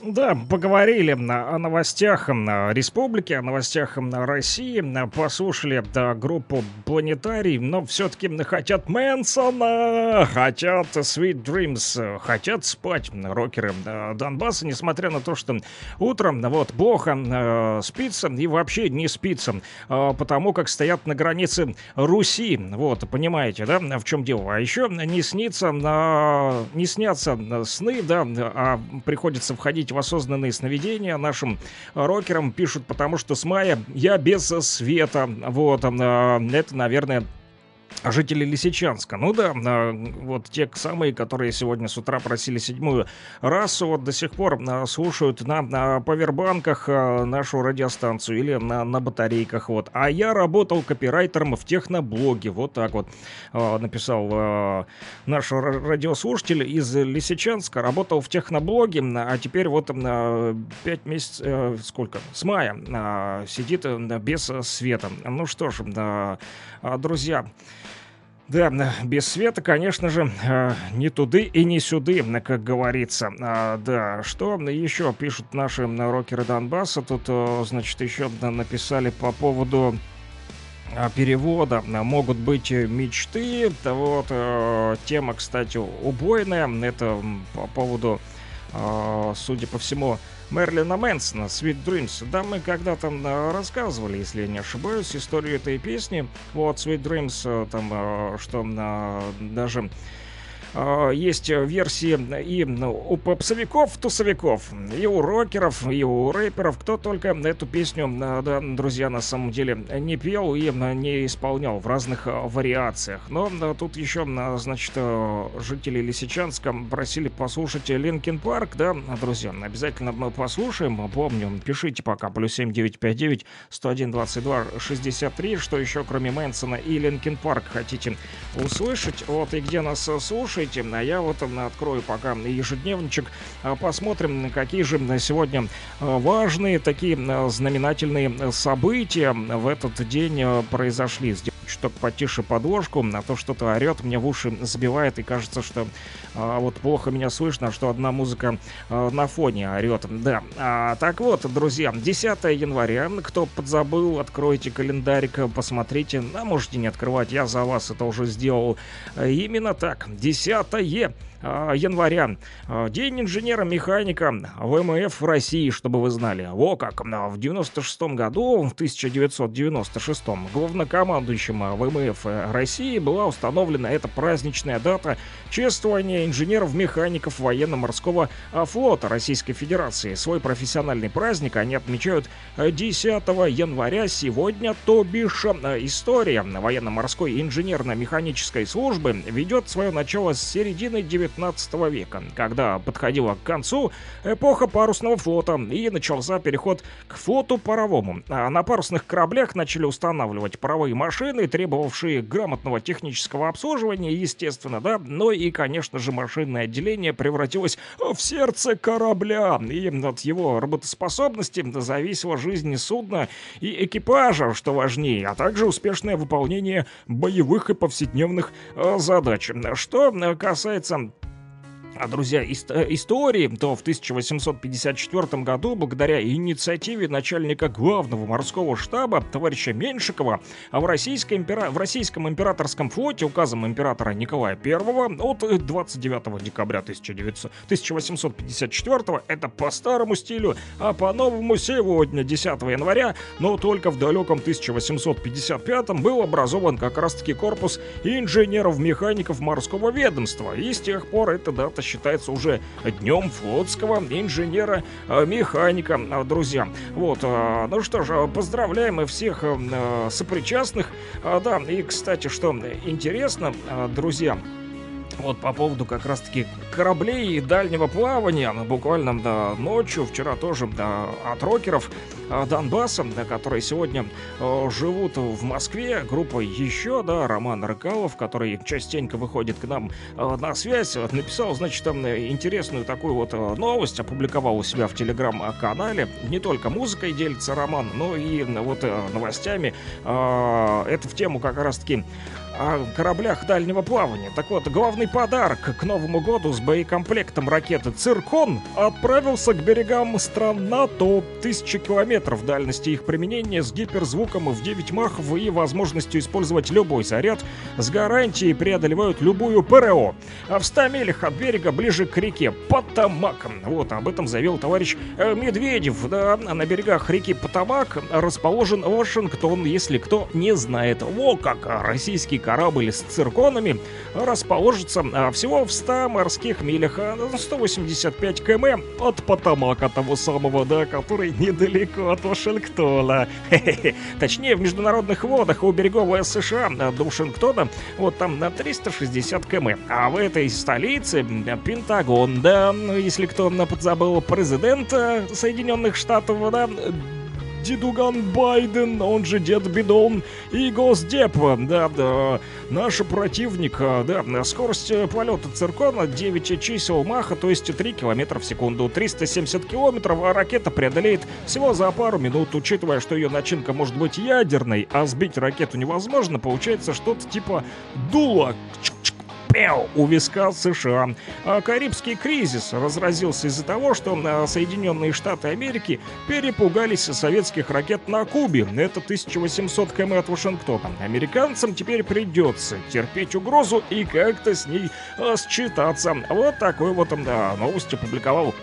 Да, поговорили о новостях м, республики, о новостях м, России, послушали да, группу Планетарий, но все-таки хотят Мэнсона, хотят Sweet Dreams, хотят спать рокеры м, Донбасса, несмотря на то, что утром вот плохо э, спится и вообще не спится, э, потому как стоят на границе Руси, вот, понимаете, да, в чем дело. А еще не снится, э, не снятся сны, да, а приходится входить в осознанные сновидения нашим рокерам пишут, потому что с мая я без света. Вот, э, это, наверное, Жители Лисичанска. Ну да, а, вот те самые, которые сегодня с утра просили седьмую расу, вот до сих пор а, слушают на, на повербанках а, нашу радиостанцию или на, на батарейках. Вот. А я работал копирайтером в техноблоге. Вот так вот написал наш ра- радиослушатель из Лисичанска. Работал в техноблоге, а теперь вот а, пять месяцев, э, сколько? С мая сидит без света. Ну что ж, друзья, да, без света, конечно же, э, не туды и не сюды, как говорится. А, Да, что еще пишут наши рокеры Донбасса? Тут, э, значит, еще написали по поводу а, перевода могут быть мечты. Вот тема, кстати, убойная. Это по поводу, судя по всему, Мерлина Мэнсона «Sweet Dreams». Да, мы когда-то э, рассказывали, если я не ошибаюсь, историю этой песни. Вот «Sweet Dreams», э, там, э, что даже есть версии и ну, у попсовиков, тусовиков, и у рокеров, и у рэперов, кто только эту песню, э, да, друзья, на самом деле не пел и э, не исполнял в разных э, вариациях. Но э, тут еще, э, значит, э, жители Лисичанска просили послушать Linkin Park, да, друзья, обязательно мы послушаем, помню, пишите пока, плюс 7959 101 22 63, что еще кроме Мэнсона и Linkin Park хотите услышать, вот, и где нас э, слушаете, а я вот открою пока ежедневничек, а, посмотрим, какие же м, сегодня э, важные, такие м, знаменательные события в этот день произошли. Сделаю чуток потише подложку, а то что-то орет, мне в уши забивает, и кажется, что а, вот плохо меня слышно, что одна музыка а, на фоне орет. Да, А, так вот, друзья, 10 января, кто подзабыл, откройте календарик, посмотрите, а можете не открывать, я за вас это уже сделал. Именно так, 10 а, января. День инженера-механика ВМФ России, чтобы вы знали. Во как. В 96 году, в 1996 главнокомандующим ВМФ России была установлена эта праздничная дата чествования инженеров-механиков военно-морского а, флота Российской Федерации. Свой профессиональный праздник они отмечают а, 10 января сегодня, то бишь а, история военно-морской инженерно-механической службы ведет свое начало с середины 19 века, когда подходила к концу эпоха парусного флота и начался переход к флоту паровому. А на парусных кораблях начали устанавливать паровые машины, требовавшие грамотного технического обслуживания, естественно, да, но и, конечно же, машинное отделение превратилось в сердце корабля, и от его работоспособности зависела жизнь судна и экипажа, что важнее, а также успешное выполнение боевых и повседневных э, задач. Что касается а, друзья, ист- э, истории, то в 1854 году, благодаря инициативе начальника главного морского штаба, товарища Меньшикова, а в, импера- в российском императорском флоте указом императора Николая I от 29 декабря 1900 1854, это по старому стилю, а по новому сегодня, 10 января, но только в далеком 1855 был образован как раз-таки корпус инженеров-механиков морского ведомства, и с тех пор эта дата считается уже днем флотского инженера-механика, а, друзья. Вот, а, ну что же, поздравляем мы всех сопричастных. Да, и, кстати, что интересно, друзья, вот по поводу как раз-таки кораблей дальнего плавания, ну, буквально да, ночью, вчера тоже да, от рокеров а, Донбасса, да, которые сегодня э, живут в Москве, группа еще, да, Роман Рыкалов, который частенько выходит к нам э, на связь, вот, написал, значит, там э, интересную такую вот э, новость, опубликовал у себя в телеграм-канале, не только музыкой делится Роман, но и э, вот э, новостями, Э, это в тему как раз-таки о кораблях дальнего плавания. Так вот, главный подарок к Новому году с боекомплектом ракеты «Циркон» отправился к берегам стран НАТО. Тысячи километров дальности их применения с гиперзвуком в 9 махов и возможностью использовать любой заряд с гарантией преодолевают любую ПРО. А в 100 милях от берега ближе к реке Потамак. Вот об этом заявил товарищ э, Медведев. Да, на берегах реки Потамак расположен Вашингтон, если кто не знает. Во как российский корабль с цирконами расположится а, всего в 100 морских милях, а, 185 км от Потамака того самого, да, который недалеко от Вашингтона. Хе-хе-хе. Точнее, в международных водах у берегов США а, до Вашингтона вот там на 360 км. А в этой столице Пентагон, да, ну, если кто подзабыл, президент э, Соединенных Штатов, да, Дедуган Байден, он же Дед Бидон, и Госдеп, да, да, наш противник, а, да, скорость э, полета циркона 9 чисел Маха, то есть 3 километра в секунду, 370 километров, а ракета преодолеет всего за пару минут, учитывая, что ее начинка может быть ядерной, а сбить ракету невозможно, получается что-то типа дула, Чик-чик, пяу, у виска США. А Карибский кризис разразился из-за того, что а, Соединенные Штаты Америки перепугались советских ракет на Кубе. Это 1800 км от Вашингтона. Американцам теперь придется терпеть угрозу и как-то с ней а, считаться. Вот такой вот да, новость опубликовал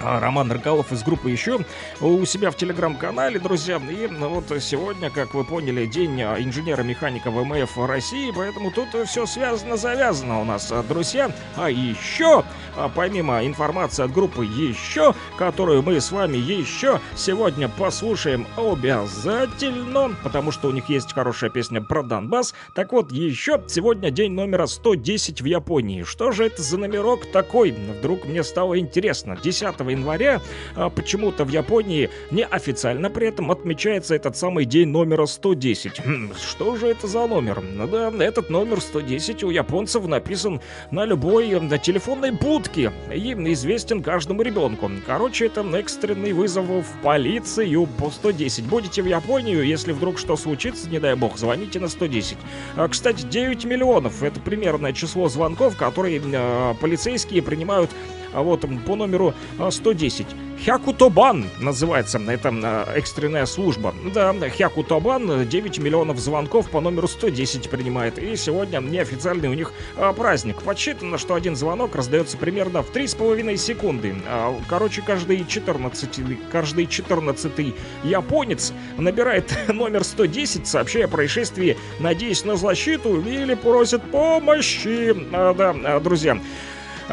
Роман Рыкалов из группы еще у себя в телеграм-канале, друзья. И ну, вот сегодня, как вы поняли, день а, инженера-механика ВМФ России, поэтому тут все связано-завязано у нас, а, друзья. А еще, а, помимо информации от группы еще, которую мы с вами еще сегодня послушаем обязательно, потому что у них есть хорошая песня про Донбасс. Так вот, еще сегодня день номера 110 в Японии. Что же это за номерок такой? Вдруг мне стало интересно. 10 января а, почему-то в Японии неофициально при этом отмечается этот самый день номера 110. Хм, что же это за номер? Ну да, этот номер 110 у японцев написан на любой э, на телефонной будке и известен каждому ребенку. Короче, это экстренный вызов в полицию по 110. Будете в Японию, если вдруг что случится, не дай бог, звоните на 110. А, кстати, 9 миллионов это примерное число звонков, которые э, полицейские принимают а вот по номеру а, 110. Хякутобан называется эта а, экстренная служба. Да, Хякутобан 9 миллионов звонков по номеру 110 принимает. И сегодня неофициальный у них а, праздник. Подсчитано, что один звонок раздается примерно в 3,5 секунды. А, короче, каждый 14, каждый 14 японец набирает [laughs] номер 110, сообщая о происшествии, надеясь на защиту или просит помощи. А, да, а, друзья.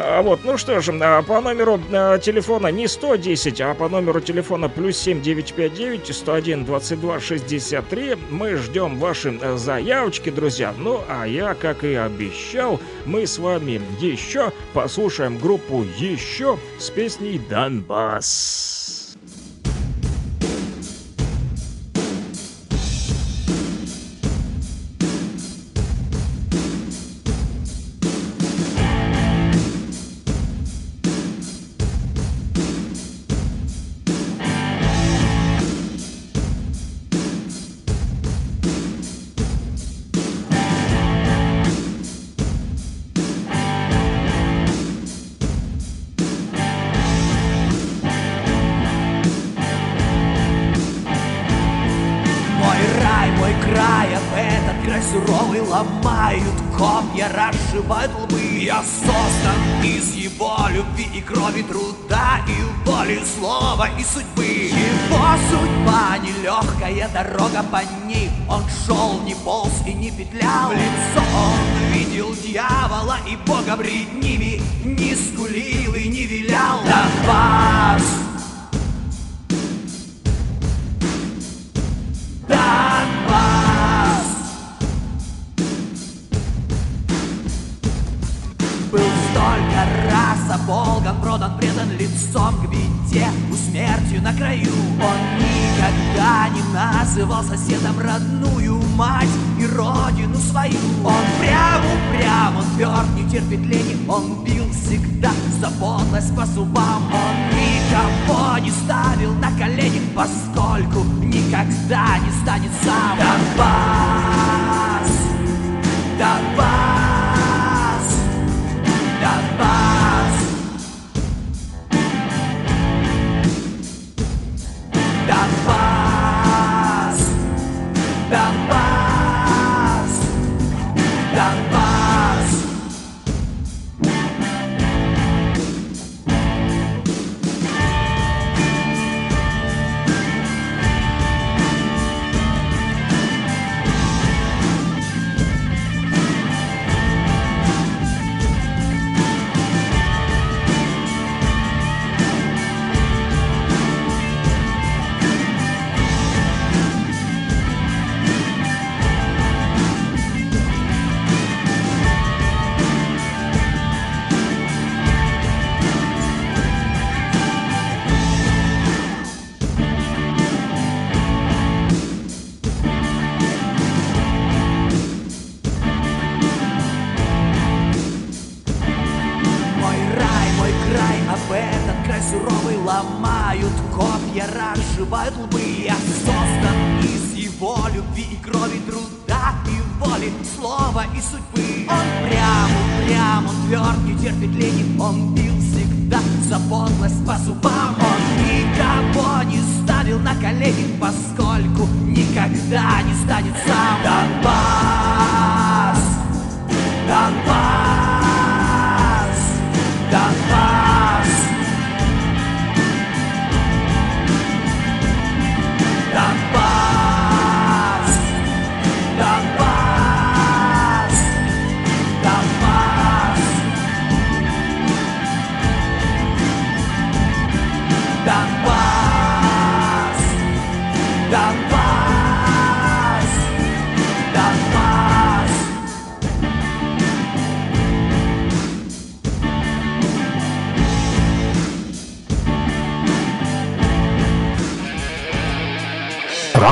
А, Вот, ну что же, а, по номеру а, телефона не 110, а по номеру телефона плюс 7959 101 22 63 мы ждем ваши а, заявочки, друзья. Ну, а я, как и обещал, мы с вами еще послушаем группу «Еще» с песней «Донбасс». Копья разжевают лбы. Я создан из его любви и крови труда И воли слова и судьбы. Его судьба нелегкая дорога по ней. Он шел, не полз и не петлял. В лицо он видел дьявола и бога пред ними. Не скулил и не вилял. Донбасс Донбасс раз оболган, продан, предан лицом к беде У смертью на краю. Он никогда не называл соседом родную мать И родину свою. Он прям упрям, он тверд, не терпит лени. Он бил всегда за подлость по зубам Он никого не ставил на колени Поскольку никогда не станет сам. Донбасс, Донбасс! Донбасс Донбасс Донбасс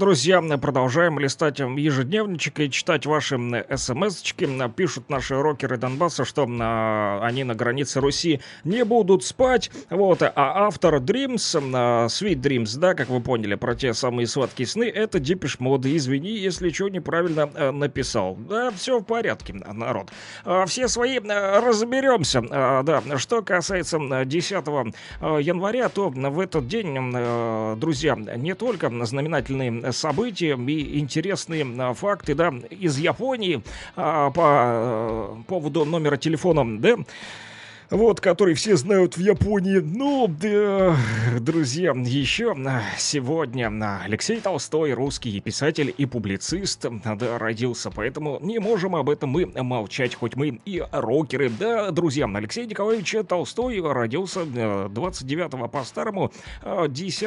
Друзья, продолжаем листать ежедневничек и читать ваши смс-очки. Пишут наши рокеры Донбасса, что а, они на границе Руси не будут спать. Вот, а автор Dreams, а, Sweet Dreams, да, как вы поняли, про те самые сладкие сны, это Депиш Моды. Извини, если что неправильно а, написал. Да, все в порядке, народ. А, Все свои разберемся. А, Да, что касается а, 10 а, января, то в этот день, а, друзья, не только знаменательные события и интересные а, факты, да, из Японии а, по а, поводу номера телефона, да, вот, который все знают в Японии. Ну, да, друзья, еще а, сегодня а, Алексей Толстой, русский писатель и публицист, а, да, родился, поэтому не можем об этом мы молчать, хоть мы и рокеры. Да, друзья, Алексей Николаевич Толстой родился а, 29 по старому, а, 10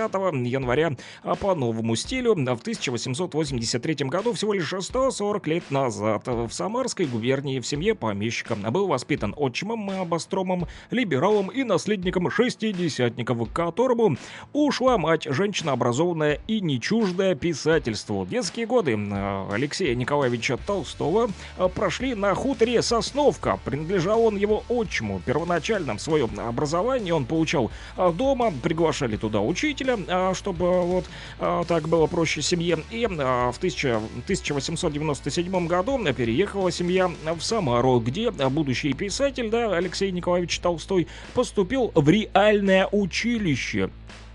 января по новому стилю в 1883 году, всего лишь 140 лет назад, в Самарской губернии в семье помещика. Был воспитан отчимом Бастромом, либералом и наследником шестидесятников, которому ушла мать, женщина образованная и не чуждая писательству. Детские годы э, Алексея Николаевича Толстого э, прошли на хуторе Сосновка. Принадлежал он его отчиму. Первоначально свое образование он получал э, дома, приглашали туда учителя, чтобы вот так было проще семье. И в 1000 1897 году переехала семья в Самару, где будущий писатель, да, Алексей Николаевич Толстой, поступил в реальное училище.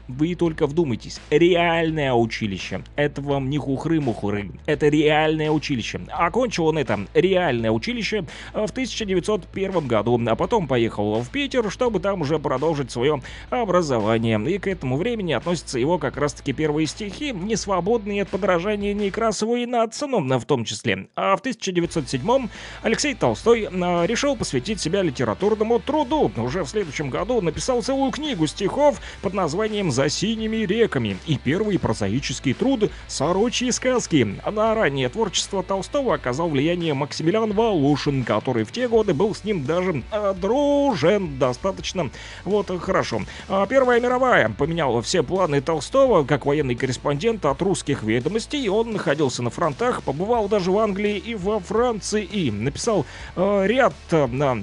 Вы только вдумайтесь. Реальное училище. Это вам не хухры-мухры. Это реальное училище. Окончил он это реальное училище э, в 1901 году, а потом поехал в Питер, чтобы там уже продолжить свое образование. И к этому времени относятся его как раз-таки первые стихи, не свободные от подражания Некрасову и Нацину в том числе. А в 1907 Алексей Толстой э, решил посвятить себя литературному труду. Уже в следующем году написал целую книгу стихов под названием «За синими реками» и первый прозаический труд «Сорочьи сказки». На раннее творчество Толстого оказал влияние Максимилиан Волошин, который в те годы был с ним даже дружен достаточно вот хорошо. А Первая мировая поменяла все планы Толстого как военный корреспондент от русских ведомостей. Он находился на фронтах, побывал даже в Англии и во Франции и написал э, ряд э, на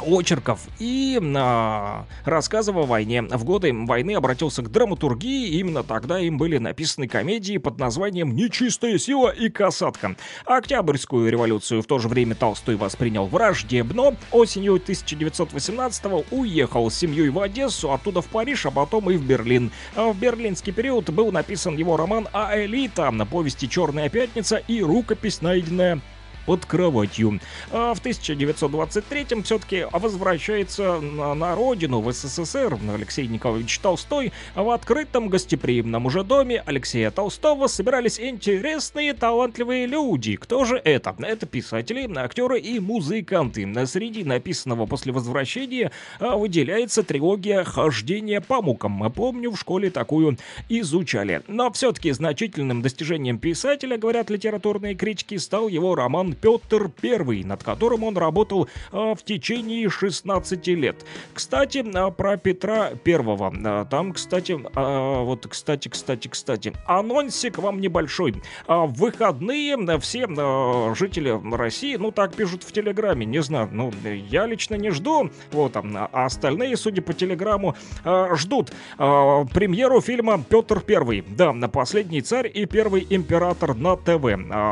очерков и а, рассказов о войне. В годы войны обратился к драматургии, именно тогда им были написаны комедии под названием «Нечистая сила» и «Касатка». Октябрьскую революцию в то же время Толстой воспринял враждебно. Осенью 1918-го уехал с семьей в Одессу, оттуда в Париж, а потом и в Берлин. А В берлинский период был написан его роман «А элита» на повести «Черная пятница» и рукопись, найденная под кроватью. А в 1923-м все-таки возвращается на, на родину, в СССР, Алексей Николаевич Толстой. В открытом гостеприимном уже доме Алексея Толстого собирались интересные, талантливые люди. Кто же это? Это писатели, актеры и музыканты. Среди написанного после возвращения а, выделяется трилогия «Хождение по мукам». Помню, в школе такую изучали. Но все-таки значительным достижением писателя, говорят литературные критики, стал его роман Петр I, над которым он работал а, в течение 16 лет. Кстати, а, про Петра Первого. А, Там, кстати, вот, кстати, кстати, кстати, анонсик вам небольшой. В выходные все жители России, ну так пишут в Телеграме, не знаю, ну я лично не жду, вот, а а остальные, судя по Телеграму, ждут премьеру фильма Петр Первый. Да, последний царь и первый император на ТВ.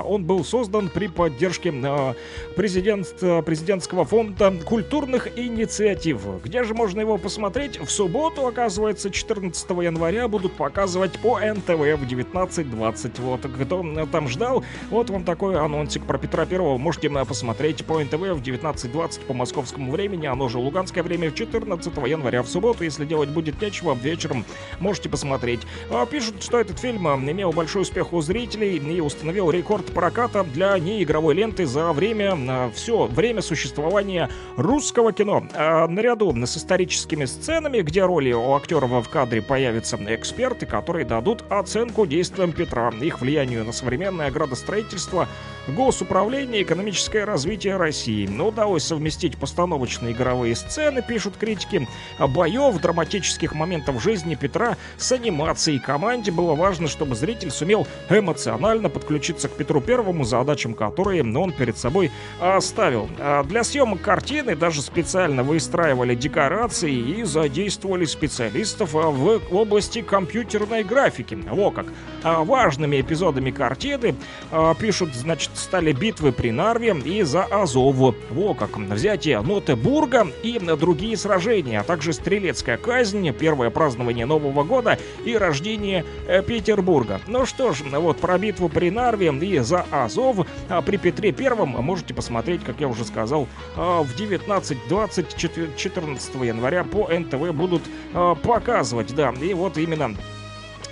Он был создан при поддержке а, президент, а, президентского фонда культурных инициатив. Где же можно его посмотреть? В субботу, оказывается, 14 января будут показывать по НТВ в 19.20. Вот, кто а, там ждал, вот вам такой анонсик про Петра Первого. Можете посмотреть по НТВ в 19.20 по московскому времени. Оно же луганское время в 14 января в субботу. Если делать будет нечего, вечером можете посмотреть. А, Пишут, что этот фильм имел большой успех у зрителей и установил рекорд проката для неигровой ленты за время, все время существования русского кино. А, Наряду с историческими сценами, где роли у актеров в кадре появятся эксперты, которые дадут оценку действиям Петра, их влиянию на современное градостроительство, госуправление экономическое развитие России. Но удалось совместить постановочные игровые сцены, пишут критики, боев, драматических моментов жизни Петра с анимацией. Команде было важно, чтобы зритель сумел эмоционально подключиться к Петру Первому, задачам которые он перед собой оставил. А Для съемок картины даже специально выстраивали декорации и задействовали специалистов а, в области компьютерной графики. Во как. А Важными эпизодами картины, а, пишут, значит, стали битвы при Нарве и за Азов. Во как. Взятие Нотебурга и другие сражения, а также стрелецкая казнь, первое празднование Нового года и рождение э, Петербурга. Ну что ж, вот про битву при Нарве и за Азов а, при Петре Первом можете посмотреть, как я уже сказал, а, в 19.20 четвер- 14 января по НТВ будут а, показывать, да, и вот именно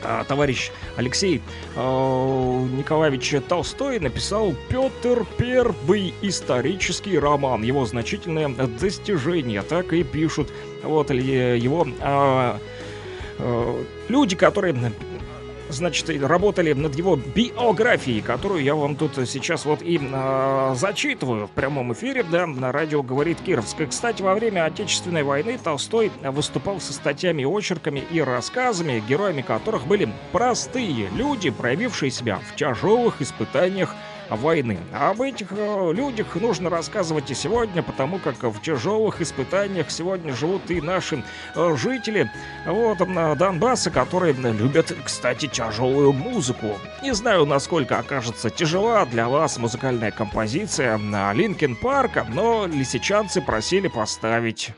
а, товарищ Алексей э, Николаевич Толстой написал Петр Первый исторический роман. Его значительное достижение, так и пишут вот ли- его а, э, люди, которые значит, работали над его биографией, которую я вам тут сейчас вот и а, зачитываю в прямом эфире, да, на радио «Говорит Кировск». И, кстати, во время Отечественной войны Толстой выступал со статьями, очерками и рассказами, героями которых были простые люди, проявившие себя в тяжелых испытаниях войны. Об этих э, людях нужно рассказывать и сегодня, потому как в тяжелых испытаниях сегодня живут и наши э, жители вот, Донбасса, которые любят, кстати, тяжелую музыку. Не знаю, насколько окажется тяжела для вас музыкальная композиция на Линкен Парка, но лисичанцы просили поставить.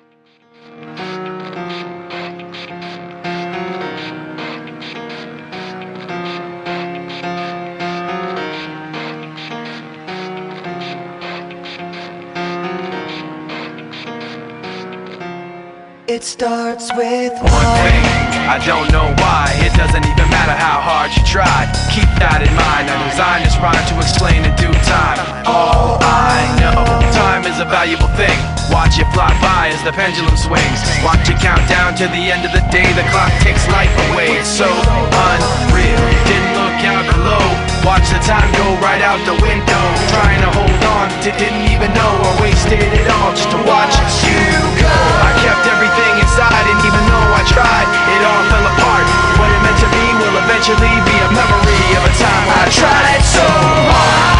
It starts with One thing, I don't know why. It doesn't even matter how hard you try. Keep that in mind. I designed this rhyme to explain in due time. All I know, time is a valuable thing. Watch it fly by as the pendulum swings. Watch it count down to the end of the day. The clock takes life away. It's so unreal. Didn't look out below. Watch the time go right out the window. Trying to hold on to didn't even know I wasted it all just to watch you go. I kept everything inside, and even though I tried, it all fell apart. What it meant to me will eventually be a memory of a time I tried so hard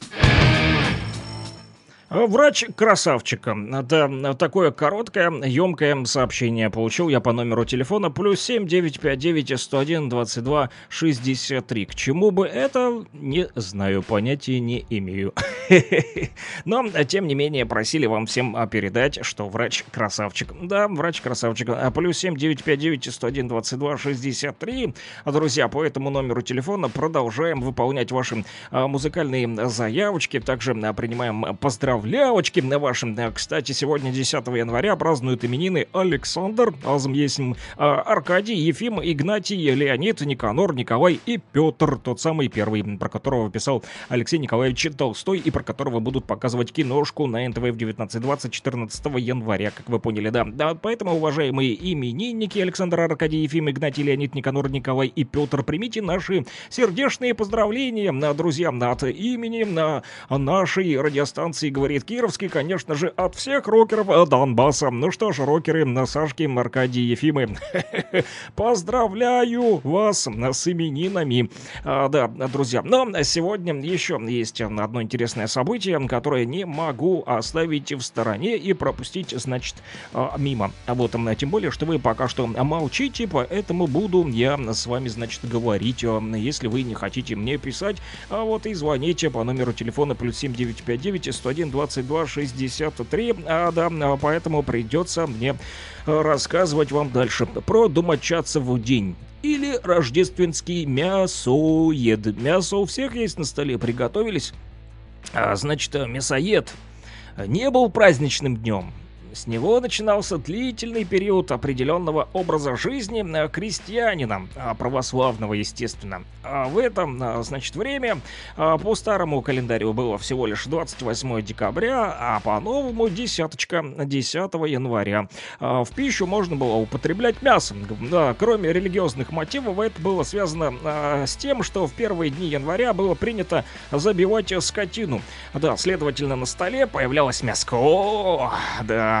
Врач красавчика. Это такое короткое, емкое сообщение получил я по номеру телефона плюс 7 959 101 22 63. К чему бы это, не знаю, понятия не имею. [laughs] Но, тем не менее, просили вам всем а, передать, что врач красавчик. Да, врач красавчик. А, Плюс 7 959 101 22 63. А, Друзья, по этому номеру телефона продолжаем выполнять ваши а, музыкальные заявочки. Также принимаем поздравлявочки на вашем. А, Кстати, сегодня 10 января празднуют именины Александр, Азм Есим, а, Аркадий, Ефим, Игнатий, Леонид, Никанор, Николай и Петр. Тот самый первый, про которого писал Алексей Николаевич Толстой и про которого будут показывать киношку на НТВ в 19.20 14 января, как вы поняли, да. Да, поэтому, уважаемые именинники Александр Аркадий, Ефим, Игнатий, Леонид, Никанор, Николай и Петр, примите наши сердечные поздравления, на друзья, от имени на нашей радиостанции «Говорит Кировский», конечно же, от всех рокеров э, Донбасса. Ну что ж, рокеры, на Сашки, Аркадий, Ефимы, [laughs] поздравляю вас с именинами. А, да, друзья, но сегодня еще есть одно интересное событие, которое не могу оставить в стороне и пропустить, значит, а, мимо. А вот, тем более, что вы пока что молчите, поэтому буду я с вами, значит, говорить. Если вы не хотите мне писать, а вот и звоните по номеру телефона плюс 7959 101 22 63. А, да, а, поэтому придется мне а, рассказывать вам дальше про домочадцев день. Или рождественский мясоед. Мясо у всех есть на столе, приготовились? А, значит, э, мясоед не был праздничным днем. С него начинался длительный период определенного образа жизни э, крестьянина, а, православного, естественно. А в этом, а, значит, время а, по старому календарю было всего лишь 28 декабря, а по новому десяточка 10 января. В пищу можно было употреблять мясо. Кроме религиозных мотивов, это было связано с тем, что в первые дни января было принято забивать скотину. Да, следовательно, на столе появлялось мяско. О, да.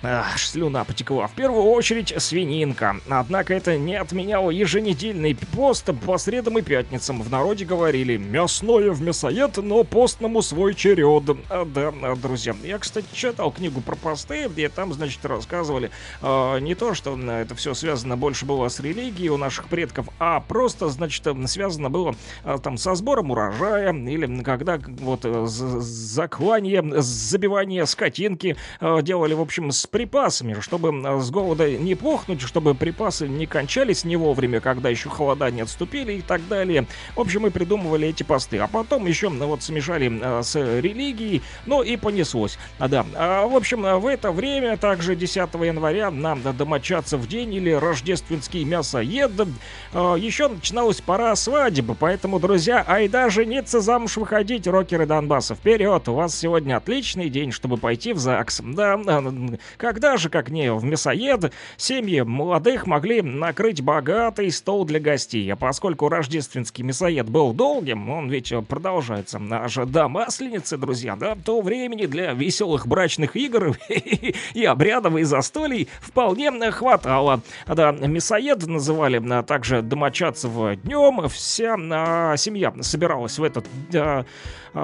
Ах, слюна потекла. В первую очередь свининка. Однако это не отменяло еженедельный пост по средам и пятницам. В народе говорили «мясное в мясоед, но постному свой черед». А, да, а, друзья. Я, кстати, читал книгу про посты, где там, значит, рассказывали а, не то, что это все связано больше было с религией у наших предков, а просто, значит, связано было а, там со сбором урожая или когда вот э, заклание, забивание скотинки э, делали, в общем, с припасами, чтобы э, с голода не пухнуть, чтобы припасы не кончались не вовремя, когда еще холода не отступили и так далее. В общем, мы придумывали эти посты. А потом еще ну, вот смешали э, с религией, ну и понеслось. А, да. А, в общем, э, в это время, также 10 января, нам домочаться в день или рождественский мясоед, еще начиналась пора свадьбы, поэтому, друзья, айда жениться, замуж выходить, рокеры Донбасса, вперед! У вас сегодня отличный день, чтобы пойти в ЗАГС. Да, когда же, как не в мясоед, семьи молодых могли накрыть богатый стол для гостей. А поскольку рождественский мясоед был долгим, он ведь продолжается аж до масленицы, друзья, да, то времени для веселых брачных игр [laughs] и обрядов и застолий вполне хватало. Да, мясоед называли а, также домочадцев днем. Вся а, семья собиралась в этот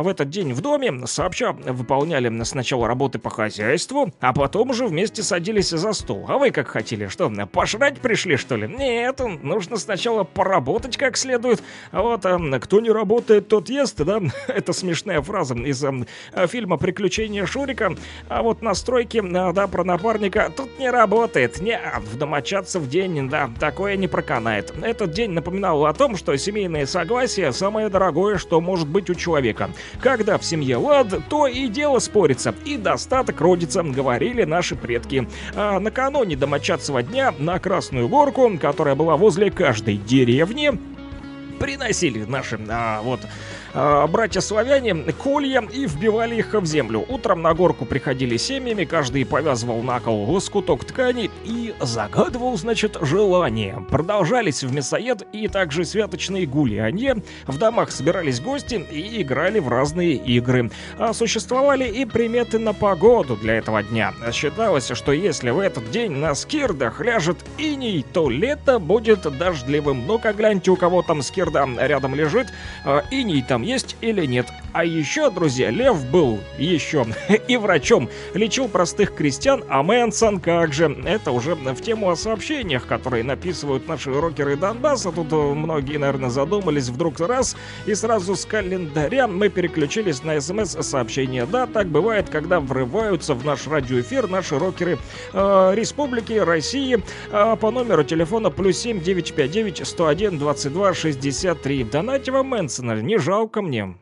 в этот день в доме сообща выполняли сначала работы по хозяйству, а потом уже вместе садились за стол. А вы как хотели? Что, пожрать пришли, что ли? Нет, нужно сначала поработать как следует. А вот а, кто не работает, тот ест, да? [laughs] Это смешная фраза из а, фильма «Приключения Шурика». А вот на стройке, а, да, про напарника тут не работает. Не, в домочадцев день, да, такое не проканает. Этот день напоминал о том, что семейное согласие самое дорогое, что может быть у человека. Когда в семье лад, то и дело спорится, и достаток родится, говорили наши предки. А накануне домочадцего дня на Красную Горку, которая была возле каждой деревни, приносили наши, а, вот, братья-славяне колья и вбивали их в землю. Утром на горку приходили семьями, каждый повязывал на кол лоскуток ткани и загадывал, значит, желание. Продолжались в мясоед и также святочные гулянья. В домах собирались гости и играли в разные игры. А существовали и приметы на погоду для этого дня. Считалось, что если в этот день на скирдах ляжет иней, то лето будет дождливым. Ну-ка гляньте, у кого там скирда рядом лежит, а, иней там есть или нет. А еще, друзья, Лев был еще [laughs] и врачом. Лечил простых крестьян, а Мэнсон как же. Это уже в тему о сообщениях, которые написывают наши рокеры Донбасса. Тут э, многие, наверное, задумались вдруг раз, и сразу с календаря мы переключились на смс-сообщения. Да, так бывает, когда врываются в наш радиоэфир наши рокеры э, Республики России э, по номеру телефона плюс 7 959 101 22 63. Донате вам Мэнсона, не жалко мне.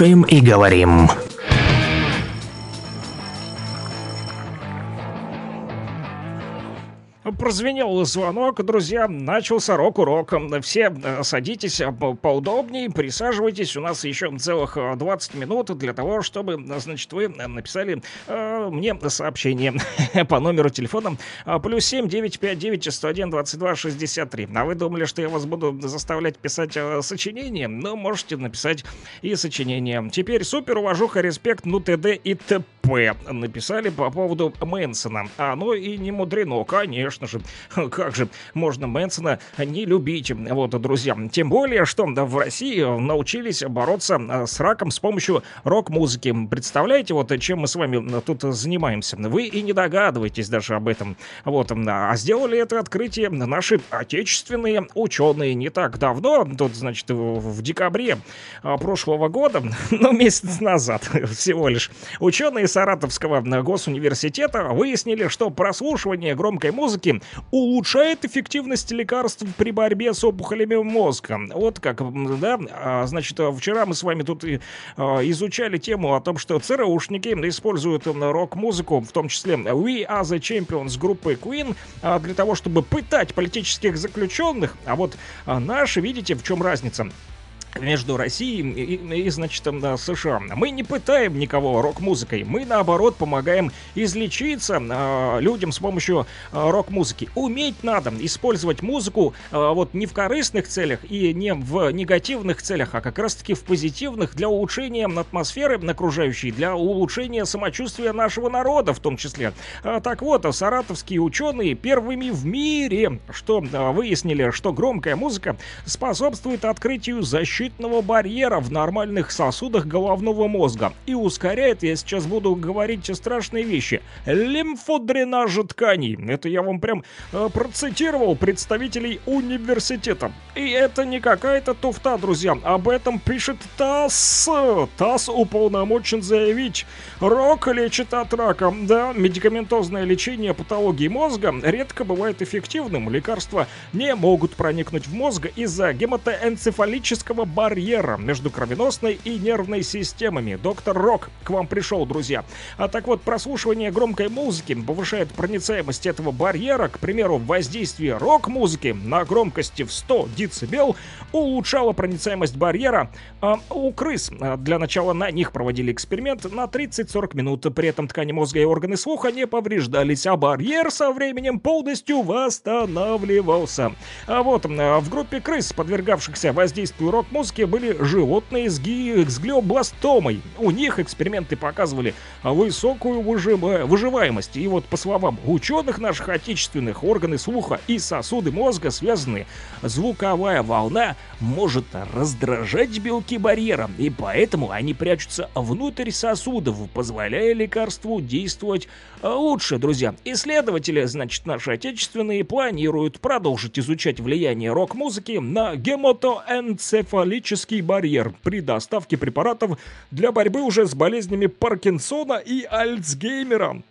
Слушаем и говорим. Прозвенел звонок, друзья, начался рок-урок. Все э, садитесь э, по- поудобнее, присаживайтесь. У нас еще целых э, 20 минут для того, чтобы, э, значит, вы э, написали мне сообщение [laughs] по номеру телефона э, плюс 7 959 101 22 63. А вы думали, что я вас буду заставлять писать э, сочинение? Ну, можете написать и сочинение. Теперь супер, уважуха, респект, ну, ТД и ТП написали по поводу Мэнсона. А ну и не мудрено, конечно же. [laughs] Как же можно Мэнсона не любить? Вот, друзья. Тем более, что в России научились бороться а, с раком с помощью рок-музыки. Представляете, вот чем мы с вами тут занимаемся? Вы и не догадываетесь даже об этом. Вот, а сделали это открытие наши отечественные ученые не так давно, тут, значит, в декабре а, прошлого года, [laughs] ну, месяц назад [laughs] всего лишь, ученые Саратовского госуниверситета выяснили, что прослушивание громкой музыки улучшает эффективность лекарств при борьбе с опухолями мозга. Вот как, да, А, значит, вчера мы с вами тут а, изучали тему о том, что ЦРУшники используют рок-музыку, в том числе We Are The Champions группы Queen, а, для того, чтобы пытать политических заключенных. А вот наши, видите, в чем разница? Между Россией и, и, и, значит, там, да, США. Мы не пытаем никого рок-музыкой, мы, наоборот, помогаем излечиться а, людям с помощью а, рок-музыки. Уметь надо использовать музыку а, вот не в корыстных целях и не в негативных целях, а как раз-таки в позитивных для улучшения атмосферы окружающей, для улучшения самочувствия нашего народа в том числе. А, так вот, саратовские ученые первыми в мире, что а, выяснили, что громкая музыка способствует открытию защитного барьера в нормальных сосудах головного мозга и ускоряет, я сейчас буду говорить страшные вещи, лимфодренажа тканей. Это я вам прям э, процитировал представителей университета. И это не какая-то туфта, друзья. Об этом пишет ТАСС. ТАСС уполномочен заявить. Рок лечит от рака. Да, медикаментозное лечение патологии мозга редко бывает эффективным. Лекарства не могут проникнуть в мозг из-за гематоэнцефалического барьера между кровеносной и нервной системами. Доктор Рок к вам пришел, друзья. А так вот, прослушивание громкой музыки повышает проницаемость этого барьера. К примеру, воздействие рок-музыки на громкости в 100 дБ улучшало проницаемость барьера а, у крыс. А, Для начала на них проводили эксперимент на 30-40 минут. При этом ткани мозга и органы слуха не повреждались, а барьер со временем полностью восстанавливался. А вот а, в группе крыс, подвергавшихся воздействию рок-музыки, были животные с, ги- с глиобластомой. У них эксперименты показывали высокую выжима- выживаемость. И вот по словам ученых наших отечественных, органы слуха и сосуды мозга связаны. Звуковая волна может раздражать белки барьера, и поэтому они прячутся внутрь сосудов, позволяя лекарству действовать э, лучше, друзья. Исследователи, значит, наши отечественные, планируют продолжить изучать влияние рок-музыки на гематоэнцефалический барьер при доставке препаратов для борьбы уже с болезнями Паркинсона и Альцгеймера.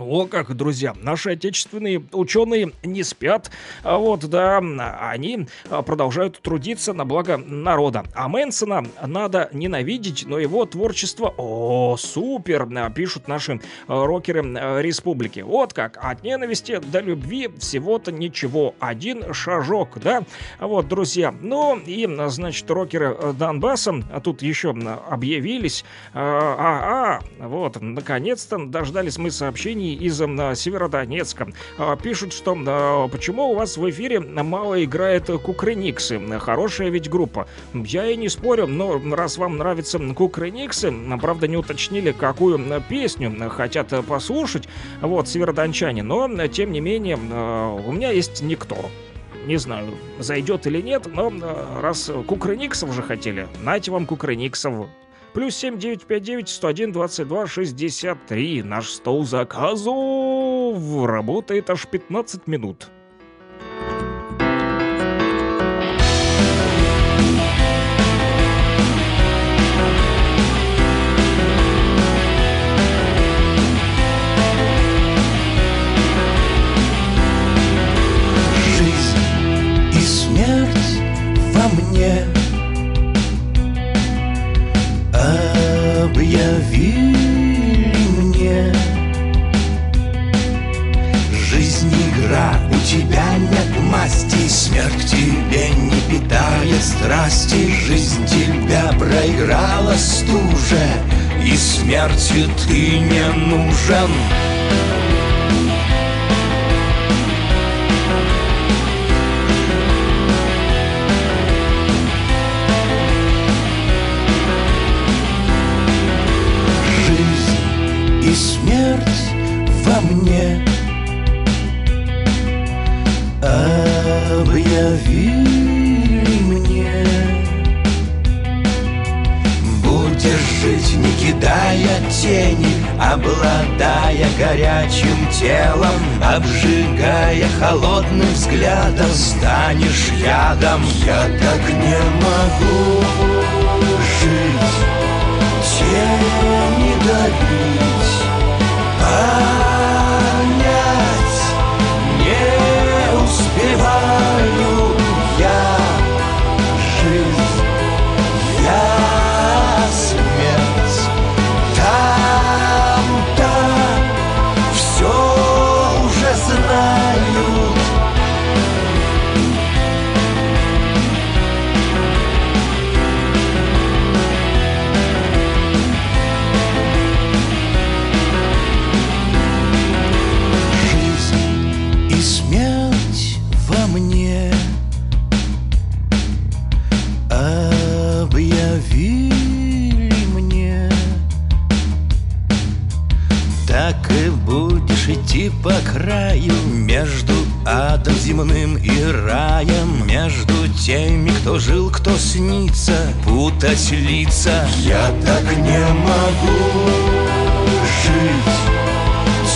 О как, друзья, наши отечественные ученые не спят, а вот, да, они а, продолжают трудиться на благо народа. А Мэнсона надо ненавидеть, но его творчество, о, супер, а, пишут наши а, рокеры республики. Вот как, от ненависти до любви всего-то ничего, один шажок, да? Вот, друзья, ну и, значит, рокеры Донбасса тут еще объявились, а, а, а, вот, наконец-то дождались мы сообщений из а, Северодонецка. А, Пишут, что а, почему у вас в эфире мало играет Кукрыниксы. Хорошая ведь группа. Я и не спорю, но раз вам нравятся Кукрыниксы, правда не уточнили, какую песню хотят послушать, вот, северодончане, но, тем не менее, а, у меня есть никто. Не знаю, зайдет или нет, но раз Кукрыниксов уже хотели, нате вам Кукрыниксов. Плюс 7959 101 22 63. Наш стол заказов работает аж 15 минут. Жизнь и смерть во мне Объявили мне. Жизнь игра, у тебя нет масти Смерть тебе не питает страсти. Жизнь тебя проиграла стуже И смертью ты не нужен и смерть во мне. Объявили мне. Будешь жить, не кидая тени Обладая горячим телом Обжигая холодным взглядом Станешь ядом. Я так не могу жить Тени давить Ah. По краю. Между адом земным и раем Между теми, кто жил, кто снится Путать лица. Я так не могу жить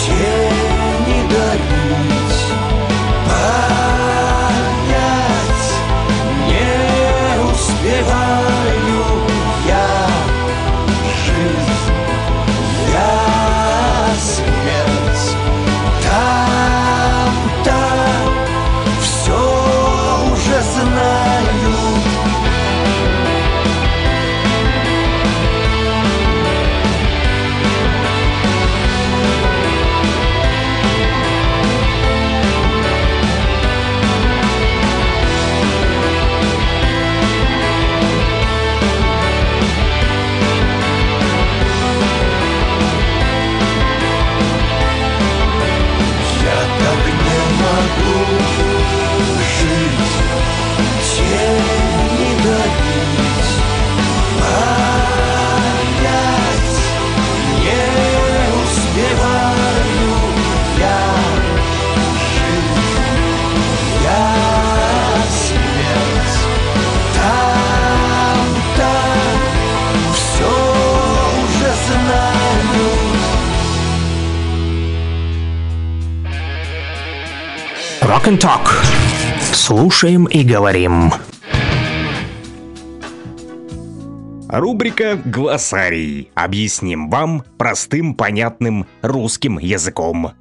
Тени давить Rock and Talk. Слушаем и говорим. Рубрика «Глоссарий». Объясним вам простым, понятным русским языком.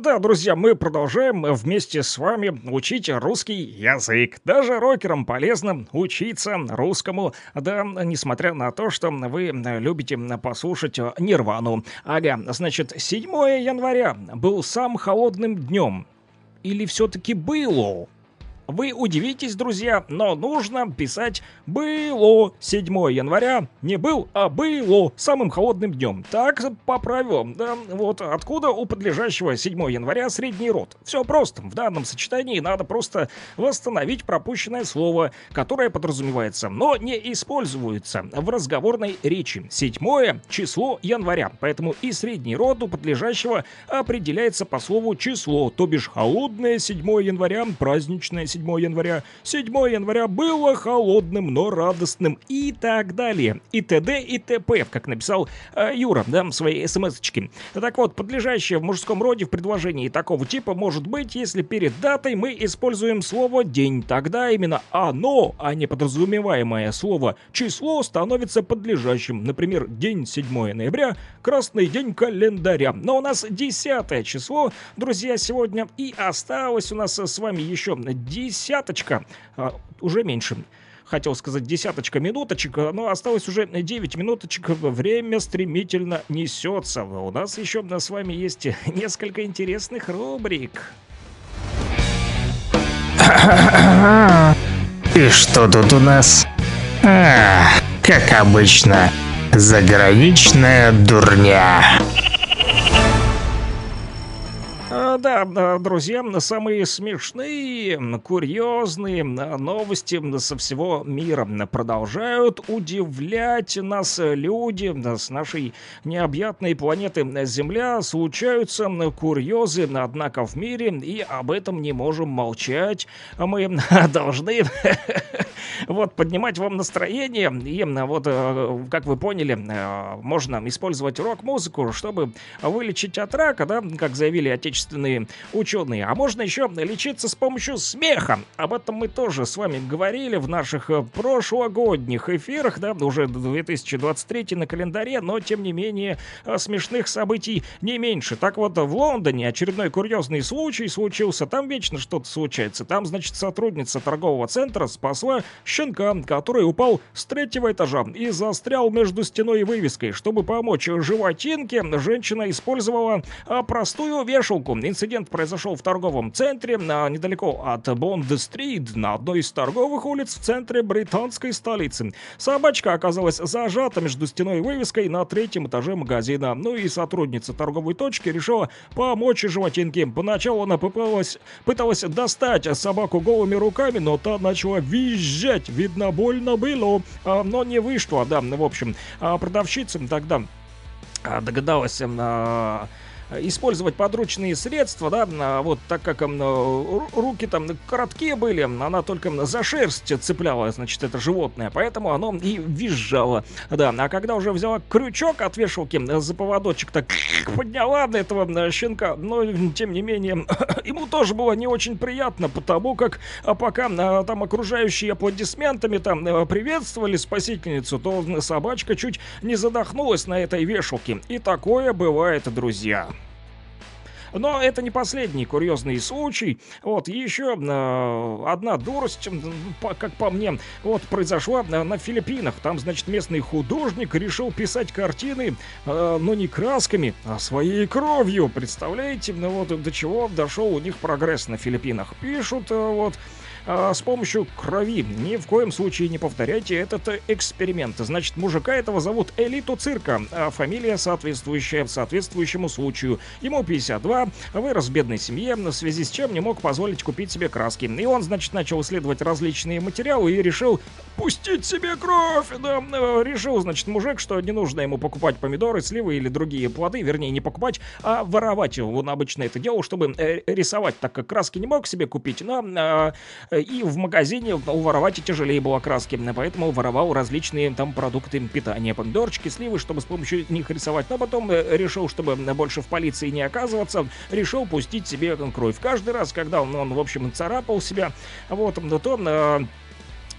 Да, друзья, мы продолжаем вместе с вами учить русский язык. Даже рокерам полезно учиться русскому, да, несмотря на то, что вы любите послушать Нирвану. Ага, значит, 7 января был сам холодным днем. Или все-таки было? Вы удивитесь, друзья, но нужно писать «было» 7 января. Не был, а было самым холодным днем. Так, по правилам, да, вот откуда у подлежащего 7 января средний род. Все просто. В данном сочетании надо просто восстановить пропущенное слово, которое подразумевается, но не используется в разговорной речи. Седьмое число января. Поэтому и средний род у подлежащего определяется по слову число, то бишь холодное 7 января, праздничное 7 января. 7 января было холодным, но радостным и так далее. И т.д. и т.п., как написал э, Юра, да, в своей смс-очке. Так вот, подлежащее в мужском роде в предложении такого типа может быть, если перед датой мы используем слово «день». Тогда именно оно, а не подразумеваемое слово «число» становится подлежащим. Например, день 7 ноября, красный день календаря. Но у нас 10 число, друзья, сегодня и осталось у нас с вами еще десяточка, а, уже меньше. хотел сказать десяточка минуточек, но осталось уже 9 минуточек. Время стремительно несется. У нас еще с вами есть несколько интересных рубрик. И что тут у нас? А, как обычно, заграничная дурня. А, Да, друзья, самые смешные, курьезные новости со всего мира продолжают удивлять нас люди с нашей необъятной планеты Земля. Случаются курьезы, однако в мире, и об этом не можем молчать. Мы [laughs] должны [laughs] вот поднимать вам настроение. И вот, э, как вы поняли, э, можно использовать рок-музыку, чтобы вылечить от рака, да, как заявили отечественные ученые. А можно еще лечиться с помощью смеха. Об этом мы тоже с вами говорили в наших э, прошлогодних эфирах, да, уже 2023 на календаре, но тем не менее э, смешных событий не меньше. Так вот, в Лондоне очередной курьезный случай случился. Там вечно что-то случается. Там, значит, сотрудница торгового центра спасла щенка, который упал с третьего этажа и застрял между стеной и вывеской. Чтобы помочь животинке, женщина использовала а, простую вешалку. Инцидент произошел в торговом центре, а, недалеко от Бонд-стрит, на одной из торговых улиц в центре британской столицы. Собачка оказалась зажата между стеной и вывеской на третьем этаже магазина. Ну и сотрудница торговой точки решила помочь животинке. Поначалу она пыталась, пыталась достать собаку голыми руками, но та начала визжать. Видно, больно было, а, но не вышло. Да, в общем, а, продавщица тогда а, догадалась а, использовать подручные средства, да, а, вот так как ру- руки там короткие были, она только за шерсть цепляла, значит, это животное, поэтому оно и визжало, да, а когда уже взяла крючок от вешалки за поводочек, так подняла на этого щенка, но, тем не менее, [coughs] ему тоже было не очень приятно, потому как а, пока а, там окружающие аплодисментами там приветствовали спасительницу, то собачка чуть не задохнулась на этой вешалке. И такое бывает, друзья. Но это не последний курьезный случай. Вот еще э, одна дурость, как по мне, вот произошла на, на Филиппинах. Там, значит, местный художник решил писать картины, э, но не красками, а своей кровью. Представляете, ну вот до чего дошел у них прогресс на Филиппинах. Пишут э, вот а, с помощью крови. Ни в коем случае не повторяйте этот э, эксперимент. Значит, мужика этого зовут Элиту Цирка, а фамилия соответствующая соответствующему случаю. Ему 52, вырос в бедной семье, в связи с чем не мог позволить купить себе краски. И он, значит, начал исследовать различные материалы и решил пустить себе кровь. Да, э, решил, значит, мужик, что не нужно ему покупать помидоры, сливы или другие плоды, вернее, не покупать, а воровать. Он обычно это делал, чтобы э, рисовать, так как краски не мог себе купить, но а, и в магазине уворовать тяжелее было краски, поэтому воровал различные там продукты питания, помидорчики, сливы, чтобы с помощью них рисовать. Но потом э, решил, чтобы больше в полиции не оказываться, решил пустить себе кровь. Каждый раз, когда он, он, в общем, царапал себя, вот, то э,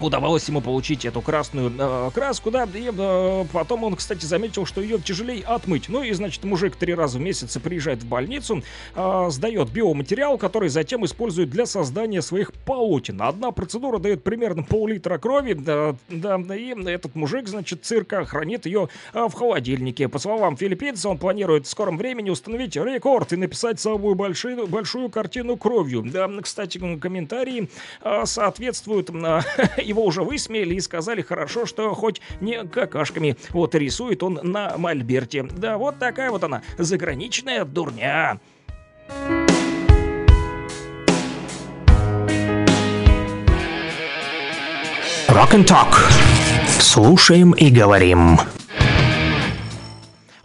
удавалось ему получить эту красную э, краску, да, и э, потом он, кстати, заметил, что ее тяжелее отмыть. Ну и, значит, мужик три раза в месяц приезжает в больницу, э, сдает биоматериал, который затем использует для создания своих полотен. Одна процедура дает примерно пол-литра крови, да, да, и этот мужик, значит, цирка хранит ее э, в холодильнике. По словам филиппинца, он планирует в скором времени установить рекорд и написать самую большую, большую картину кровью. Да, кстати, комментарии э, соответствуют э, [laughs] его уже высмеяли и сказали хорошо, что хоть не какашками. Вот рисует он на мольберте. Да, вот такая вот она, заграничная дурня. Rock and Talk. Слушаем и говорим.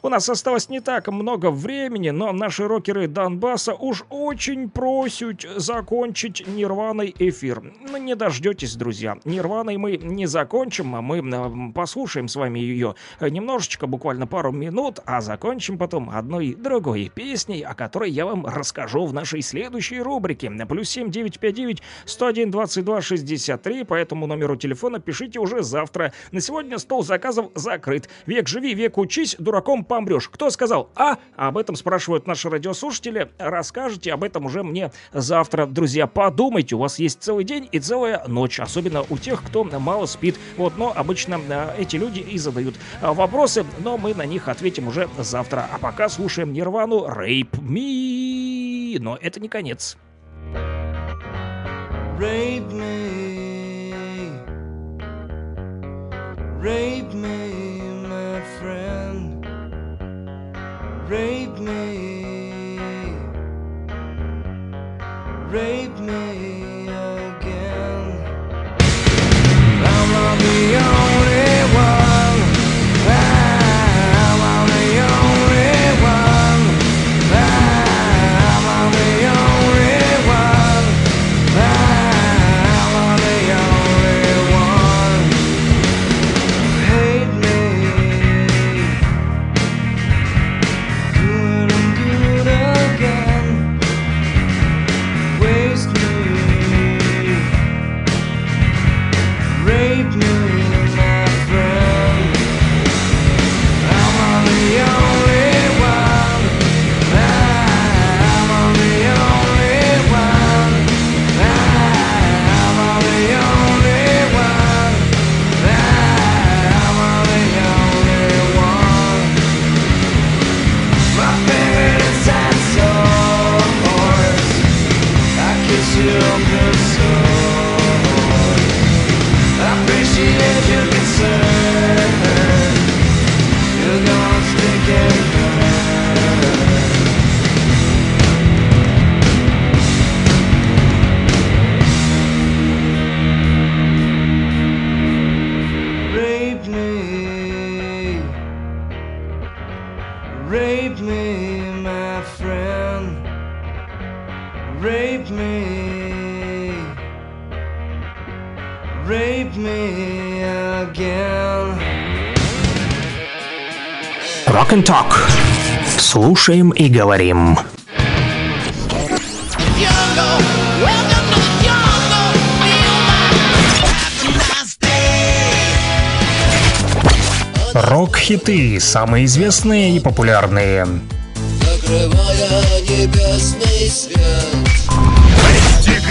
У нас осталось не так много времени, но наши рокеры Донбасса уж очень просят закончить нирваной эфир. Ну, не дождетесь, друзья. Нирваной мы не закончим, а мы м, послушаем с вами ее немножечко, буквально пару минут, а закончим потом одной другой песней, о которой я вам расскажу в нашей следующей рубрике. Плюс 7 959 101 22 63, по этому номеру телефона пишите уже завтра. На сегодня стол заказов закрыт. Век живи, век учись, дураком помрешь. Кто сказал А? Об этом спрашивают наши радиослушатели. Расскажите об этом уже мне завтра. Друзья, подумайте, у вас есть целый день и целая ночь. Особенно у тех, кто мало спит. Вот, но обычно э, эти люди и задают э, вопросы, но мы на них ответим уже завтра. А пока слушаем Нирвану Rape Me. Но это не конец. Rape me, rape me, my friend. Rape me, rape me again. I'm not the only Rock and Talk. Слушаем и говорим. Рок-хиты, самые известные и популярные. Закрывая небесный свет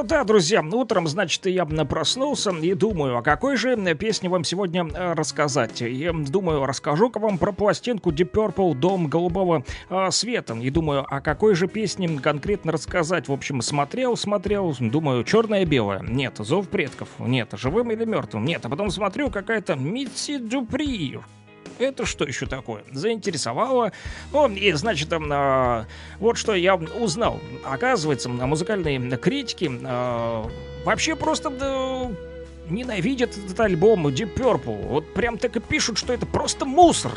А, Да, друзья, утром, значит, я проснулся и думаю, а какой же м, песне вам сегодня э, рассказать? И думаю, расскажу-ка вам про пластинку Deep Purple «Дом голубого э, света». И думаю, а какой же песне м, конкретно рассказать? В общем, смотрел, смотрел, думаю, черное-белое. Нет, зов предков. Нет, живым или мертвым. Нет, а потом смотрю, какая-то Митси Дюпри. Это что еще такое? Заинтересовало. Ну, и, значит, там, а, вот что я узнал. Оказывается, музыкальные критики а, вообще просто ненавидят этот альбом Deep Purple. Вот прям так и пишут, что это просто мусор.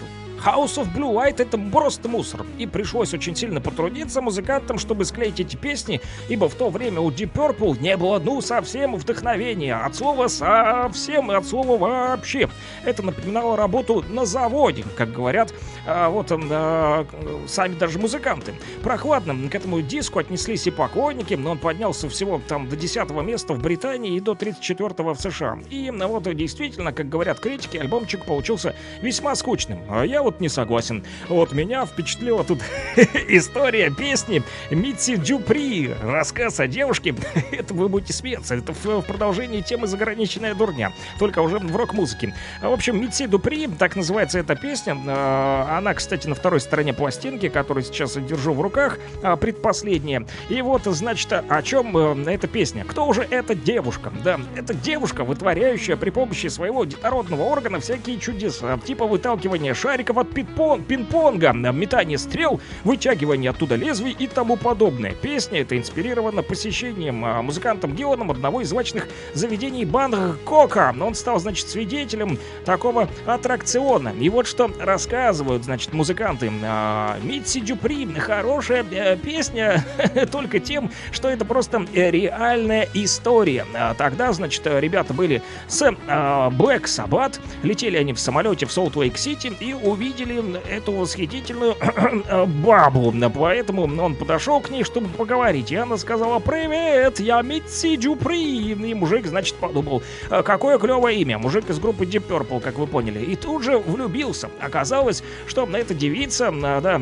House of Blue Light это просто мусор. И пришлось очень сильно потрудиться музыкантам, чтобы склеить эти песни, ибо в то время у Deep Purple не было ну совсем вдохновения. От слова совсем и от слова вообще. Это напоминало работу на заводе, как говорят а, вот а, сами даже музыканты. Прохладно к этому диску отнеслись и поклонники, но он поднялся всего там до 10 места в Британии и до 34 в США. И ну, вот действительно, как говорят критики, альбомчик получился весьма скучным. А я вот не согласен. Вот меня впечатлила тут [laughs] история песни Митси Дюпри. Рассказ о девушке. [laughs] Это вы будете смеяться. Это в, в продолжении темы «Заграничная дурня». Только уже в рок-музыке. В общем, Митси Дупри, так называется эта песня. А, Она, кстати, на второй стороне пластинки, которую сейчас держу в руках, а, предпоследняя. И вот, значит, о чем э, эта песня. Кто уже эта девушка? Да, это девушка, вытворяющая при помощи своего детородного органа всякие чудеса. Типа выталкивания шариков пинг-пон- пинг-понга, метание стрел, вытягивание оттуда лезвий и тому подобное. Песня эта инспирирована посещением а, музыкантом Гилланом одного из злачных заведений Бангкока. Он стал, значит, свидетелем такого аттракциона. И вот что рассказывают, значит, музыканты. А, Митси Дюпри хорошая э, песня [laughs] только тем, что это просто э, реальная история. А, Тогда, значит, э, ребята были с а, Black Sabbath, летели они в самолете в Солт-Лейк-Сити и увидели видели эту восхитительную [clears throat] бабу. Поэтому он подошел к ней, чтобы поговорить. И она сказала, привет, я Митси Дюпри. И мужик, значит, подумал, «А какое клевое имя. Мужик из группы Deep Purple, как вы поняли. И тут же влюбился. Оказалось, что эта девица, а, да,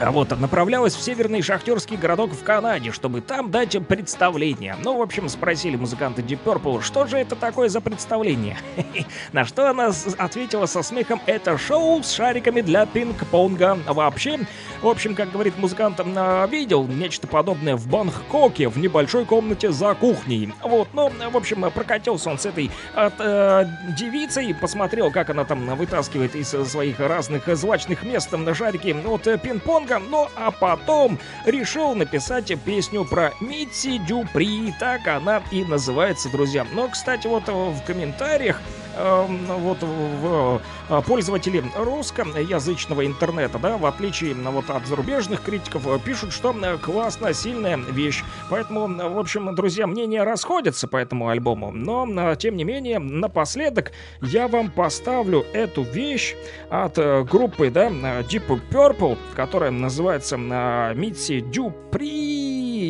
а вот направлялась в северный шахтерский городок в Канаде, чтобы там дать представление. Ну, в общем, спросили музыканты Deep Purple, что же это такое за представление? [laughs] На что она ответила со смехом, это шоу с шариками для пинг-понга. Вообще, в общем, как говорит музыкант, а, видел нечто подобное в Бангкоке, в небольшой комнате за кухней. Вот, ну, в общем, прокатился он с этой от, э, девицей, посмотрел, как она там вытаскивает из своих разных злачных мест там, шарики от э, пинг-понга, ну, а потом решил написать песню про Митси Дюпри, так она и называется, друзья. Но, кстати, вот в комментариях вот в, э, пользователи русскоязычного интернета, да, в отличие вот от зарубежных критиков, э, пишут, что э, классно, сильная вещь. Поэтому, в общем, друзья, мнения расходятся по этому альбому. Но, тем не менее, напоследок я вам поставлю эту вещь от группы, да, Deep Purple, которая называется э, Митси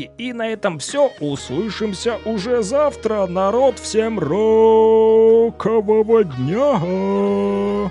Дюпри. И на этом все. Услышимся уже завтра. Народ, всем рокового дня!